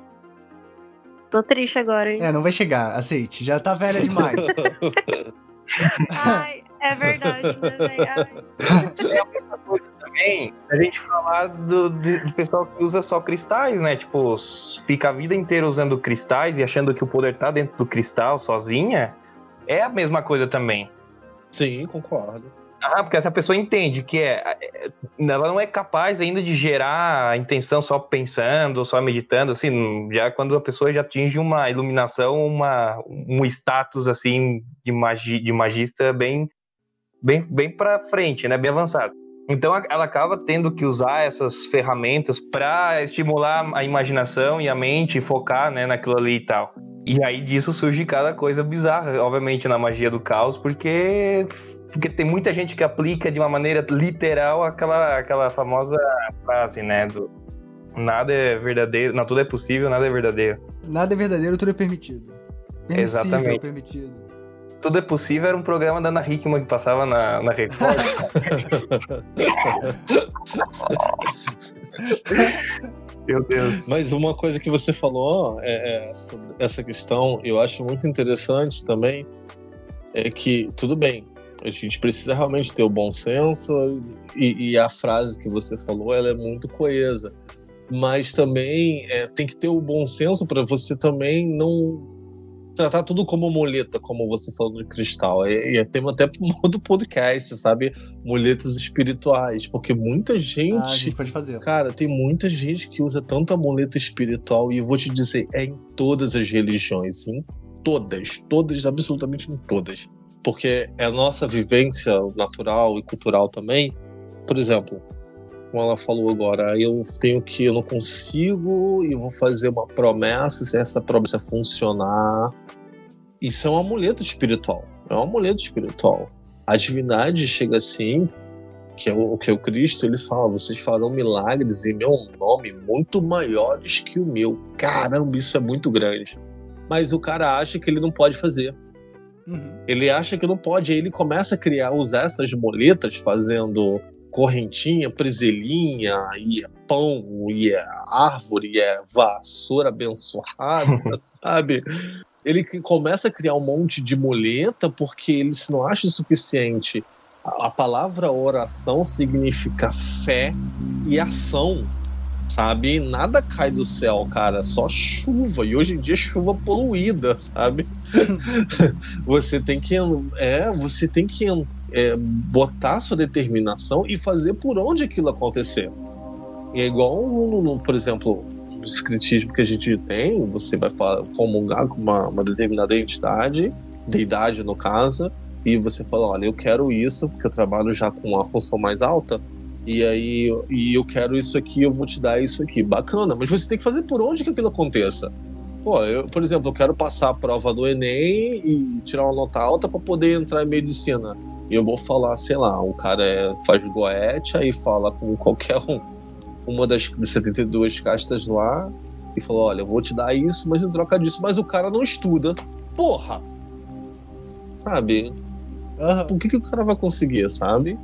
Tô triste agora, hein? É, não vai chegar, aceite. Já tá velha demais. Ai, é verdade, né, velho? Também a gente falar do, do, pessoal que usa só cristais, né? Tipo, fica a vida inteira usando cristais e achando que o poder tá dentro do cristal sozinha. É a mesma coisa também. Sim, concordo. Ah, porque essa pessoa entende que é, é, ela não é capaz ainda de gerar a intenção só pensando, só meditando, assim, já quando a pessoa já atinge uma iluminação, uma, um status, assim, de, magi, de magista bem, bem, bem para frente, né, bem avançado. Então ela acaba tendo que usar essas ferramentas para estimular a imaginação e a mente e focar né, naquilo ali e tal. E aí disso surge cada coisa bizarra, obviamente, na magia do caos, porque, porque tem muita gente que aplica de uma maneira literal aquela, aquela famosa frase, né? Do nada é verdadeiro, não, tudo é possível, nada é verdadeiro. Nada é verdadeiro, tudo é permitido. Permissível, Exatamente. permitido. Tudo é Possível era um programa da Ana Hickman que passava na, na Record. Meu Deus. Mas uma coisa que você falou é, é, sobre essa questão, eu acho muito interessante também, é que, tudo bem, a gente precisa realmente ter o bom senso e, e a frase que você falou, ela é muito coesa. Mas também é, tem que ter o bom senso para você também não tratar tudo como muleta, como você falou no cristal. E, é tema até pro modo podcast, sabe? Muletas espirituais. Porque muita gente. Ah, a gente pode fazer. Cara, tem muita gente que usa tanta muleta espiritual. E eu vou te dizer, é em todas as religiões. Em todas. Todas, absolutamente em todas. Porque é a nossa vivência natural e cultural também. Por exemplo, como ela falou agora, eu tenho que, eu não consigo e vou fazer uma promessa, se essa promessa funcionar. Isso é um amuleto espiritual. É um amuleto espiritual. A divindade chega assim, que é o que é o Cristo, ele fala: vocês farão milagres em meu nome muito maiores que o meu. Caramba, isso é muito grande. Mas o cara acha que ele não pode fazer. Uhum. Ele acha que não pode, aí ele começa a criar, usar essas moletas, fazendo correntinha, preselinha, e é pão, e é árvore, e é vassoura abençoada, sabe? Ele começa a criar um monte de muleta porque ele se não acha o suficiente. A palavra oração significa fé e ação, sabe? Nada cai do céu, cara, só chuva. E hoje em dia chuva poluída, sabe? você tem que é, você tem que é, botar sua determinação e fazer por onde aquilo acontecer. E é igual, no, no, por exemplo, no escritismo que a gente tem, você vai falar, comungar com uma, uma determinada entidade, deidade no caso, e você fala, olha, eu quero isso, porque eu trabalho já com uma função mais alta, e aí e eu quero isso aqui, eu vou te dar isso aqui. Bacana, mas você tem que fazer por onde que aquilo aconteça. Pô, eu, por exemplo, eu quero passar a prova do Enem e tirar uma nota alta para poder entrar em medicina. E eu vou falar, sei lá, o cara é, faz goethe, aí fala com qualquer um, uma das 72 castas lá, e falou: olha, eu vou te dar isso, mas em troca disso. Mas o cara não estuda. Porra! Sabe? Uhum. O que, que o cara vai conseguir, sabe?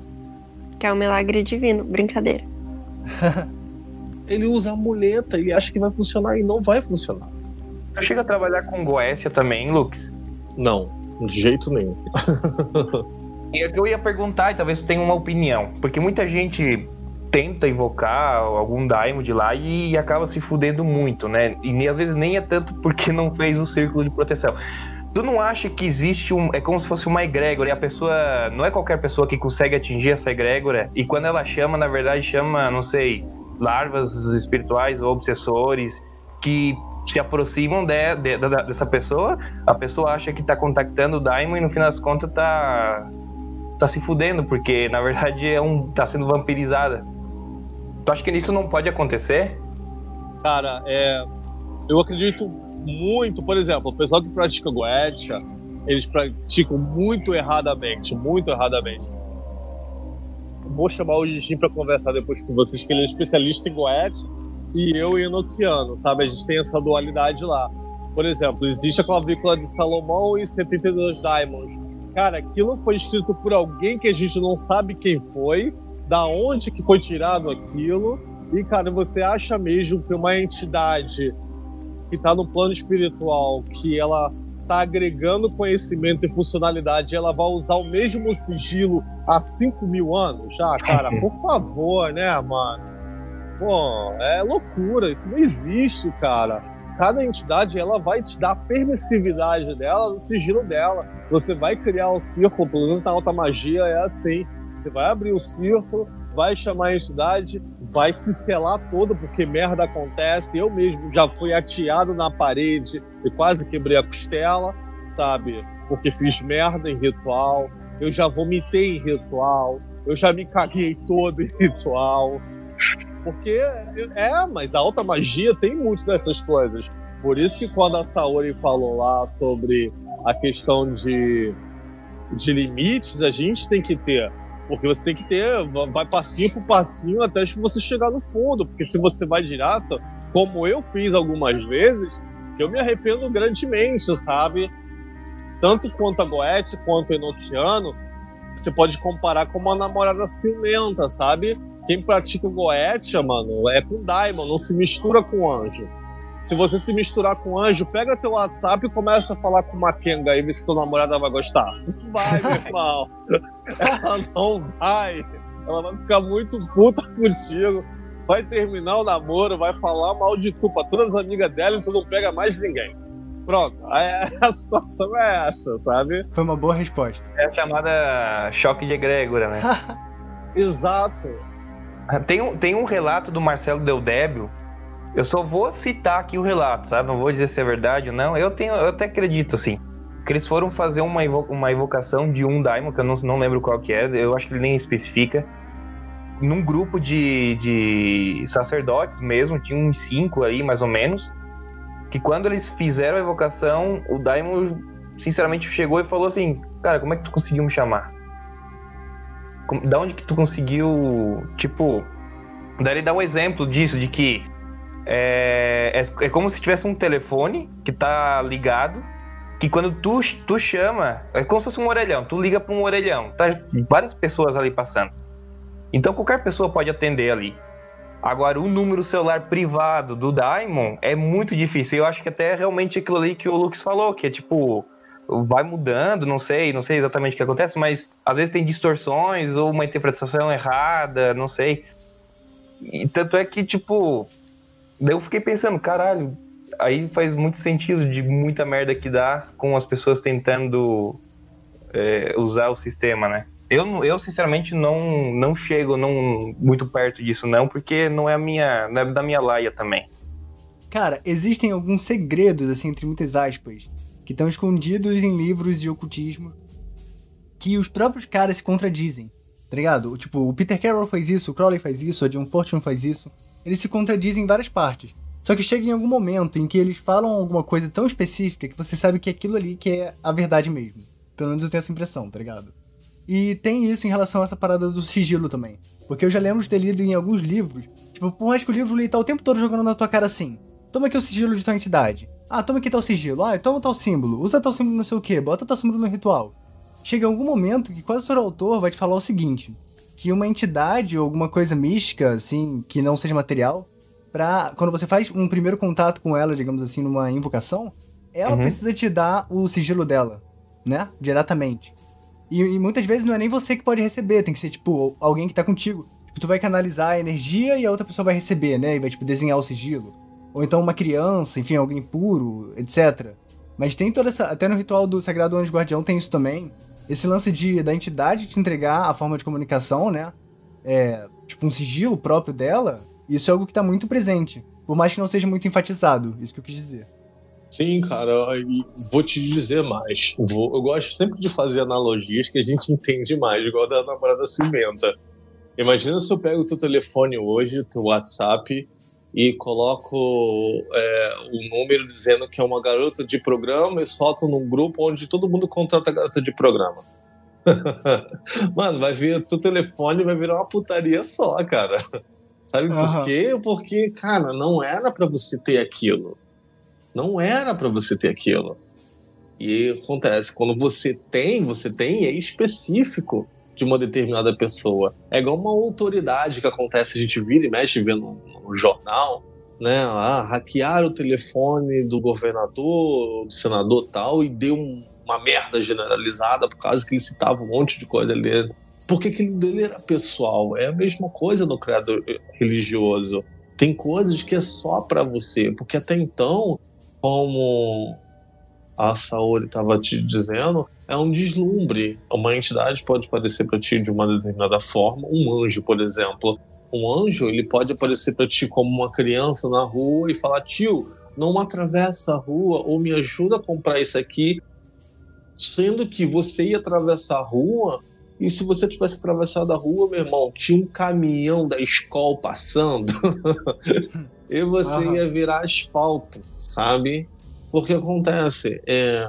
Que é um milagre divino, brincadeira. ele usa a muleta, ele acha que vai funcionar e não vai funcionar. Você chega a trabalhar com Goécia também, Lux? Não, de jeito nenhum. É eu ia perguntar, e talvez tu tenha uma opinião, porque muita gente tenta invocar algum daimo de lá e, e acaba se fudendo muito, né? E às vezes nem é tanto porque não fez o círculo de proteção. Tu não acha que existe um. É como se fosse uma egrégora, e a pessoa. Não é qualquer pessoa que consegue atingir essa egrégora, e quando ela chama, na verdade, chama, não sei, larvas espirituais ou obsessores que se aproximam de, de, de, dessa pessoa, a pessoa acha que tá contactando o Daimon e no fim das contas tá tá se fudendo, porque na verdade é um tá sendo vampirizada. Tu acha que isso não pode acontecer? Cara, é eu acredito muito, por exemplo, o pessoal que pratica Goetia, eles praticam muito erradamente, muito erradamente. Vou chamar o Gigi para conversar depois com vocês, que ele é especialista em Goetia e eu enoquiano, sabe? A gente tem essa dualidade lá. Por exemplo, existe a clavícula de Salomão e 72 Diamonds. Cara, aquilo foi escrito por alguém que a gente não sabe quem foi, da onde que foi tirado aquilo. E, cara, você acha mesmo que uma entidade que está no plano espiritual, que ela está agregando conhecimento e funcionalidade, ela vai usar o mesmo sigilo há 5 mil anos? Ah, cara, por favor, né, mano? Pô, é loucura, isso não existe, cara. Cada entidade ela vai te dar a permissividade dela, o sigilo dela. Você vai criar um círculo, pelo menos na alta magia é assim. Você vai abrir o círculo, vai chamar a entidade, vai se selar todo, porque merda acontece. Eu mesmo já fui ateado na parede e quase quebrei a costela, sabe? Porque fiz merda em ritual. Eu já vomitei em ritual. Eu já me caguei todo em ritual. Porque é, mas a alta magia tem muito dessas coisas. Por isso que quando a Saori falou lá sobre a questão de, de limites, a gente tem que ter. Porque você tem que ter, vai passinho por passinho até você chegar no fundo. Porque se você vai direto, como eu fiz algumas vezes, eu me arrependo grandemente, sabe? Tanto quanto a Goethe quanto o Enochiano, você pode comparar com uma namorada ciumenta, sabe? Quem pratica o Goetia, mano, é com Daimon, não se mistura com anjo. Se você se misturar com anjo, pega teu WhatsApp e começa a falar com uma Kenga aí, vê se tua namorada vai gostar. Não vai, meu irmão. Ela não vai. Ela vai ficar muito puta contigo. Vai terminar o namoro, vai falar mal de tu pra todas as amigas dela e tu não pega mais ninguém. Pronto, a, situação é essa, sabe? Foi uma boa resposta. É a chamada choque de egrégora, né? Exato. Tem um, tem um relato do Marcelo Deldébio. Eu só vou citar aqui o relato, tá? Não vou dizer se é verdade ou não. Eu, tenho, eu até acredito, assim. Que eles foram fazer uma, evo uma evocação de um Daimon, que eu não, não lembro qual que é. Eu acho que ele nem especifica. Num grupo de, de sacerdotes mesmo, tinha uns cinco aí, mais ou menos. Que quando eles fizeram a evocação, o Daimon, sinceramente, chegou e falou assim: Cara, como é que tu conseguiu me chamar? Da onde que tu conseguiu, tipo, daí ele dá um exemplo disso, de que é, é, é, como se tivesse um telefone que tá ligado, que quando tu, tu chama, é como se fosse um orelhão, tu liga para um orelhão, tá várias pessoas ali passando. Então qualquer pessoa pode atender ali. Agora, o número celular privado do Daimon é muito difícil. Eu acho que até é realmente aquilo ali que o Lux falou, que é tipo, vai mudando, não sei, não sei exatamente o que acontece, mas às vezes tem distorções ou uma interpretação errada, não sei. E tanto é que, tipo, daí eu fiquei pensando, caralho, aí faz muito sentido de muita merda que dá com as pessoas tentando é, usar o sistema, né? Eu, eu sinceramente não, não chego não, muito perto disso não, porque não é a minha, não é da minha laia também. Cara, existem alguns segredos, assim, entre muitas aspas, que estão escondidos em livros de ocultismo que os próprios caras se contradizem, tá ligado? Tipo, o Peter Carroll faz isso, o Crowley faz isso, a John Fortune faz isso. Eles se contradizem em várias partes. Só que chega em algum momento em que eles falam alguma coisa tão específica que você sabe que é aquilo ali que é a verdade mesmo. Pelo menos eu tenho essa impressão, tá ligado? E tem isso em relação a essa parada do sigilo também. Porque eu já lembro de ter lido em alguns livros, tipo, por mais que o livro ele tá o tempo todo jogando na tua cara assim. Toma aqui o sigilo de tua entidade. Ah, toma aqui tal sigilo. Ah, toma tal símbolo. Usa tal símbolo não sei o que. Bota tal símbolo no ritual. Chega algum momento que quase todo autor vai te falar o seguinte: que uma entidade ou alguma coisa mística, assim, que não seja material, pra. Quando você faz um primeiro contato com ela, digamos assim, numa invocação, ela uhum. precisa te dar o sigilo dela, né? Diretamente. E, e, muitas vezes não é nem você que pode receber, tem que ser, tipo, alguém que tá contigo. Tipo, tu vai canalizar a energia e a outra pessoa vai receber, né? E vai, tipo, desenhar o sigilo ou então uma criança, enfim, alguém puro, etc. Mas tem toda essa. Até no ritual do Sagrado Anjo Guardião tem isso também. Esse lance de da entidade te entregar a forma de comunicação, né? É, tipo um sigilo próprio dela. Isso é algo que tá muito presente. Por mais que não seja muito enfatizado, isso que eu quis dizer. Sim, cara, vou te dizer mais. Vou- eu gosto sempre de fazer analogias que a gente entende mais, igual da namorada cimenta. Imagina se eu pego o teu telefone hoje, o teu WhatsApp, e coloco é, o número dizendo que é uma garota de programa e solto num grupo onde todo mundo contrata garota de programa. Mano, vai vir teu telefone vai virar uma putaria só, cara. Sabe por Aham. quê? Porque, cara, não era pra você ter aquilo. Não era pra você ter aquilo. E acontece, quando você tem, você tem e é específico de uma determinada pessoa. É igual uma autoridade que acontece, a gente vira e mexe vendo no, no jornal, né? Ah, hackearam o telefone do governador, do senador tal, e deu um- uma merda generalizada por causa que ele citava um monte de coisa ali. Porque aquilo dele era pessoal. É a mesma coisa no criador religioso. Tem coisas que é só pra você. Porque até então, como a Saori estava te dizendo, é um deslumbre. Uma entidade pode aparecer para ti de uma determinada forma. Um anjo, por exemplo. Um anjo, ele pode aparecer para ti como uma criança na rua e falar: tio, não atravessa a rua ou me ajuda a comprar isso aqui. Sendo que você ia atravessar a rua e se você tivesse atravessado a rua, meu irmão, tinha um caminhão da escola passando e você Aham. ia virar asfalto, sabe? Porque acontece, é,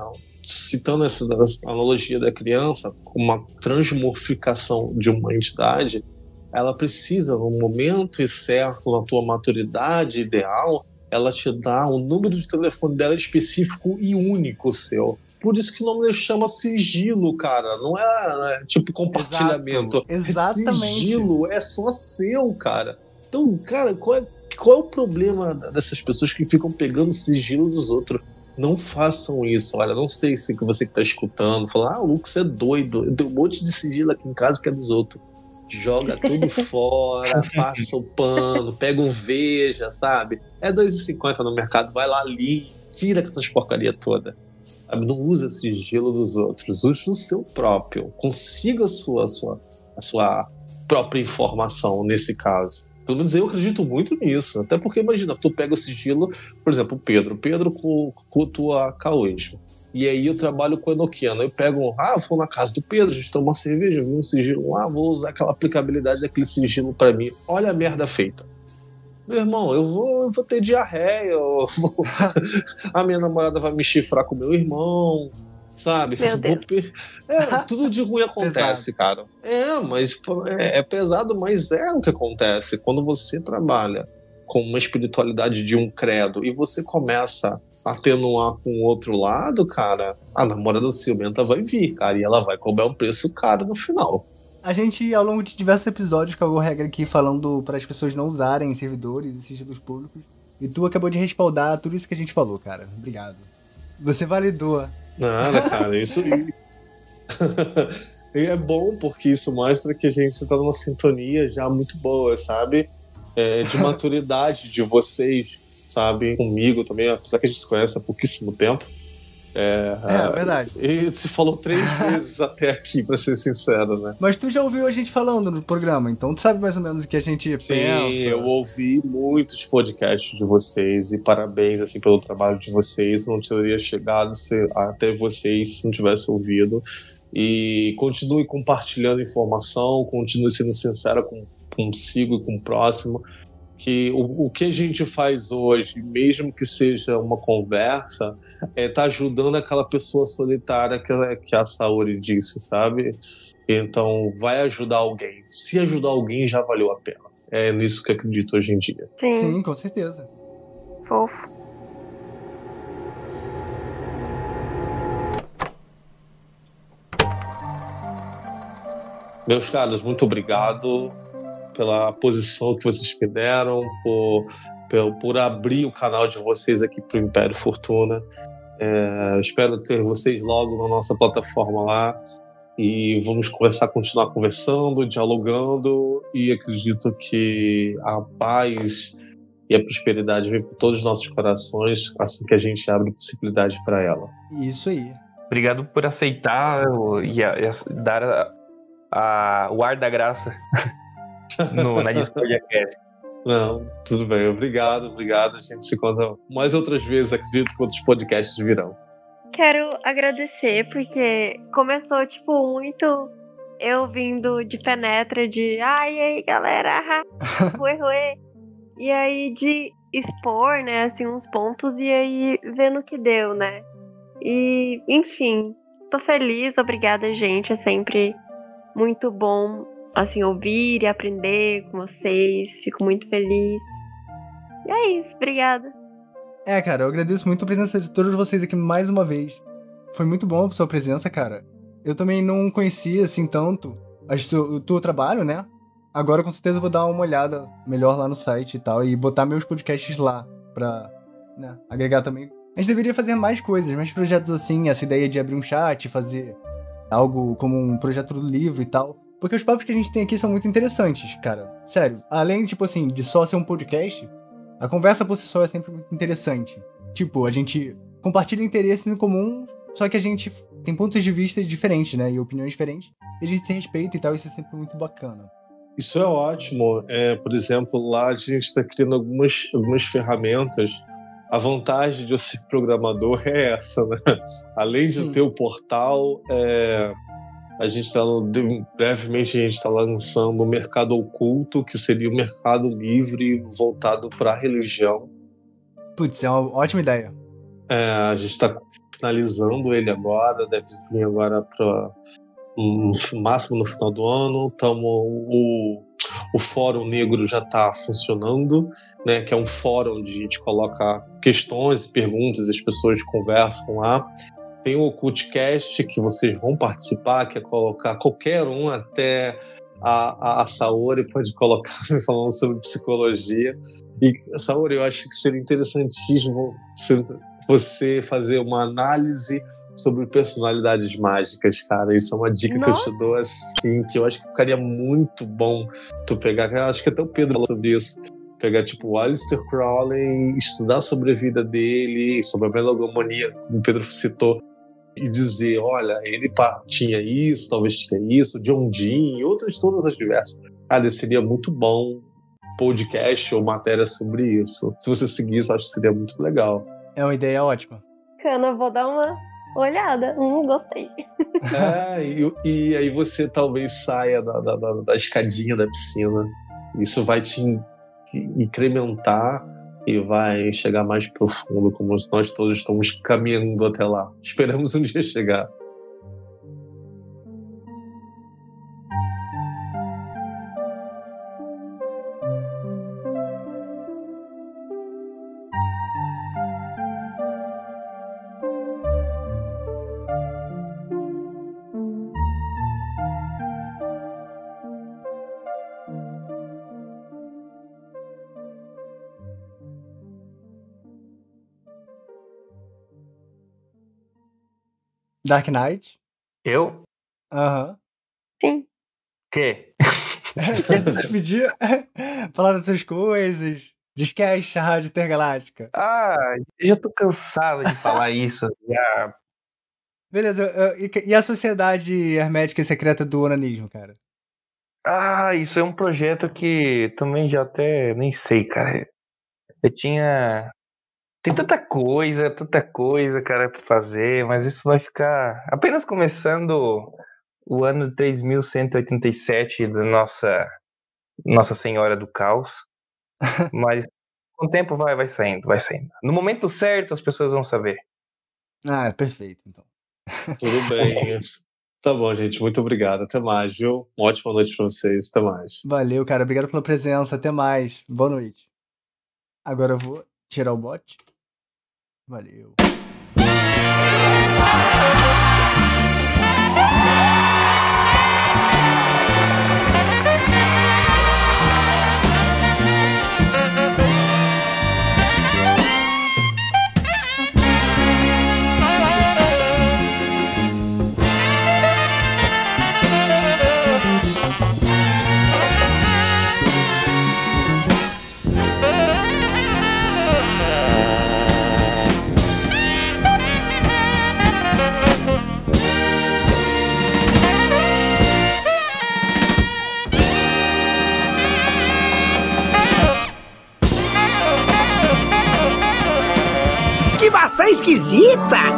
citando essa analogia da criança, uma transmorficação de uma entidade, ela precisa, no momento certo, na tua maturidade ideal, ela te dá um número de telefone dela específico e único seu. Por isso que o nome chama sigilo, cara. Não é, é, tipo compartilhamento. Exato. Exatamente. É sigilo, é só seu, cara. Então, cara, qual é, qual é o problema dessas pessoas que ficam pegando sigilo dos outros? Não façam isso. Olha, não sei se você que tá escutando fala, ah, Lucas é doido. Eu tenho um monte de sigilo aqui em casa que é dos outros. Joga tudo fora, passa o pano, pega um veja, sabe? É 2,50 no mercado, vai lá ali, tira essas porcaria toda. Sabe? Não usa sigilo dos outros, use o seu próprio. Consiga a sua, a sua, a sua própria informação nesse caso. Pelo menos eu acredito muito nisso. Até porque, imagina, tu pega o sigilo, por exemplo, Pedro. Pedro cultua caoísmo. E aí eu trabalho com o Enoquiano. Eu pego, ah, vou na casa do Pedro, a gente toma uma cerveja, vi um sigilo lá, vou usar aquela aplicabilidade daquele sigilo para mim. Olha a merda feita. Meu irmão, eu vou, eu vou ter diarreia, vou... a minha namorada vai me chifrar com meu irmão, sabe? Meu Deus. Per... É, tudo de ruim acontece, cara. É, mas é, é pesado, mas é o que acontece. Quando você trabalha com uma espiritualidade de um credo e você começa a atenuar com o outro lado, cara, a namorada ciumenta vai vir, cara, e ela vai cobrar um preço caro no final. A gente, ao longo de diversos episódios, cagou regra aqui falando para as pessoas não usarem servidores e sigilos públicos. E tu acabou de respaldar tudo isso que a gente falou, cara. Obrigado. Você validou. Nada, cara, isso aí. e é bom porque isso mostra que a gente tá numa sintonia já muito boa, sabe? É, de maturidade de vocês, sabe? Comigo também, apesar que a gente se conhece há pouquíssimo tempo. É, É, verdade. E se falou três vezes até aqui, pra ser sincero, né? Mas tu já ouviu a gente falando no programa, então tu sabe mais ou menos o que a gente Sim, pensa. eu ouvi muitos podcasts de vocês e parabéns assim pelo trabalho de vocês. Não teria chegado se- até vocês se não tivesse ouvido. E continue compartilhando informação, continue sendo sincera com consigo e com o próximo. Que o, o que a gente faz hoje, mesmo que seja uma conversa, é tá ajudando aquela pessoa solitária que, a- que a Saori disse, sabe? Então, vai ajudar alguém. Se ajudar alguém, já valeu a pena. É nisso que eu acredito hoje em dia. Sim, Sim, com certeza. fofo. Meus caros, muito obrigado pela posição que vocês me deram, por, por, por abrir o canal de vocês aqui para o Império Fortuna. É, espero ter vocês logo na nossa plataforma lá e vamos começar, continuar conversando, dialogando e acredito que a paz e a prosperidade vem por todos os nossos corações assim que a gente abre possibilidade para ela. Isso aí. Obrigado por aceitar e, a- e a- dar a- a- o ar da graça no, na Discordia Cast. Não, tudo bem. Obrigado, obrigado. A gente se encontra mais outras vezes. Acredito que outros podcasts virão. Quero agradecer, porque começou, tipo, muito eu vindo de penetra, de ai, aí, galera, ué, ué. E aí de expor, né, assim, uns pontos e aí vendo o que deu, né? E, enfim, tô feliz, obrigada, gente. É sempre muito bom, assim, ouvir e aprender com vocês. Fico muito feliz. E é isso, obrigada. É, cara, eu agradeço muito a presença de todos vocês aqui mais uma vez. Foi muito bom a sua presença, cara. Eu também não conhecia, assim, tanto o teu trabalho, né? Agora, com certeza, vou dar uma olhada melhor lá no site e tal, e botar meus podcasts lá, pra né, agregar também. A gente deveria fazer mais coisas, mais projetos assim, essa ideia de abrir um chat, fazer algo como um projeto do livro e tal. Porque os papos que a gente tem aqui são muito interessantes, cara. Sério. Além, tipo assim, de só ser um podcast, a conversa por si só é sempre muito interessante. Tipo, a gente compartilha interesses em comum, só que a gente tem pontos de vista diferentes, né? E opiniões diferentes. E a gente se respeita e tal, isso é sempre muito bacana. Isso é ótimo. É, por exemplo, lá a gente está criando algumas, algumas ferramentas. A vantagem de eu ser programador é essa, né? Além de Sim. ter o portal, é, a gente está brevemente a gente está lançando o mercado oculto, que seria o mercado livre voltado para a religião. Putz, é uma ótima ideia. É, a gente está finalizando ele agora, deve vir agora para um, máximo no final do ano. Tamo, o, o Fórum Negro já está funcionando, né, que é um fórum onde a gente coloca questões e perguntas, as pessoas conversam lá. Tem o Ocultcast, que vocês vão participar, que é colocar qualquer um, até a, a, a Saori pode colocar falando sobre psicologia. E, Saori, eu acho que seria interessantíssimo você fazer uma análise sobre personalidades mágicas, cara. Isso é uma dica Nossa. que eu te dou, assim, que eu acho que ficaria muito bom tu pegar. Acho que até o Pedro falou sobre isso pegar tipo o Alistair Crowley, estudar sobre a vida dele, sobre a melogomania, como o Pedro citou, e dizer, olha, ele pá, tinha isso, talvez tinha isso, John Dean e outras todas as diversas. Cara, seria muito bom podcast ou matéria sobre isso. Se você seguir isso, acho que seria muito legal. É uma ideia ótima. Cana, eu vou dar uma olhada. Hum, gostei. É, e, e aí você talvez saia da, da, da, da escadinha da piscina. Isso vai te incrementar e vai chegar mais profundo, como nós todos estamos caminhando até lá. Esperamos um dia chegar. Dark Knight. Eu? Aham. Uhum. Sim. Que? Quer se despedir? Falar das suas coisas. Descast a Rádio Intergaláctica. Ah, eu já tô cansado de falar isso. Já. Beleza, e a Sociedade Hermética e Secreta do Onanismo, cara? Ah, isso é um projeto que também já até nem sei, cara. Eu tinha tem tanta coisa, tanta coisa, cara, pra fazer, mas isso vai ficar apenas começando o ano 3187 da nossa Nossa Senhora do Caos. mas com o tempo vai, vai saindo, vai saindo. No momento certo as pessoas vão saber. Ah, é perfeito, então. Tudo bem. Tá bom, gente. Muito obrigado. Até mais, viu? Uma ótima noite pra vocês. Até mais. Valeu, cara. Obrigado pela presença. Até mais. Boa noite. Agora eu vou tirar o bot. Valeu. animação esquisita!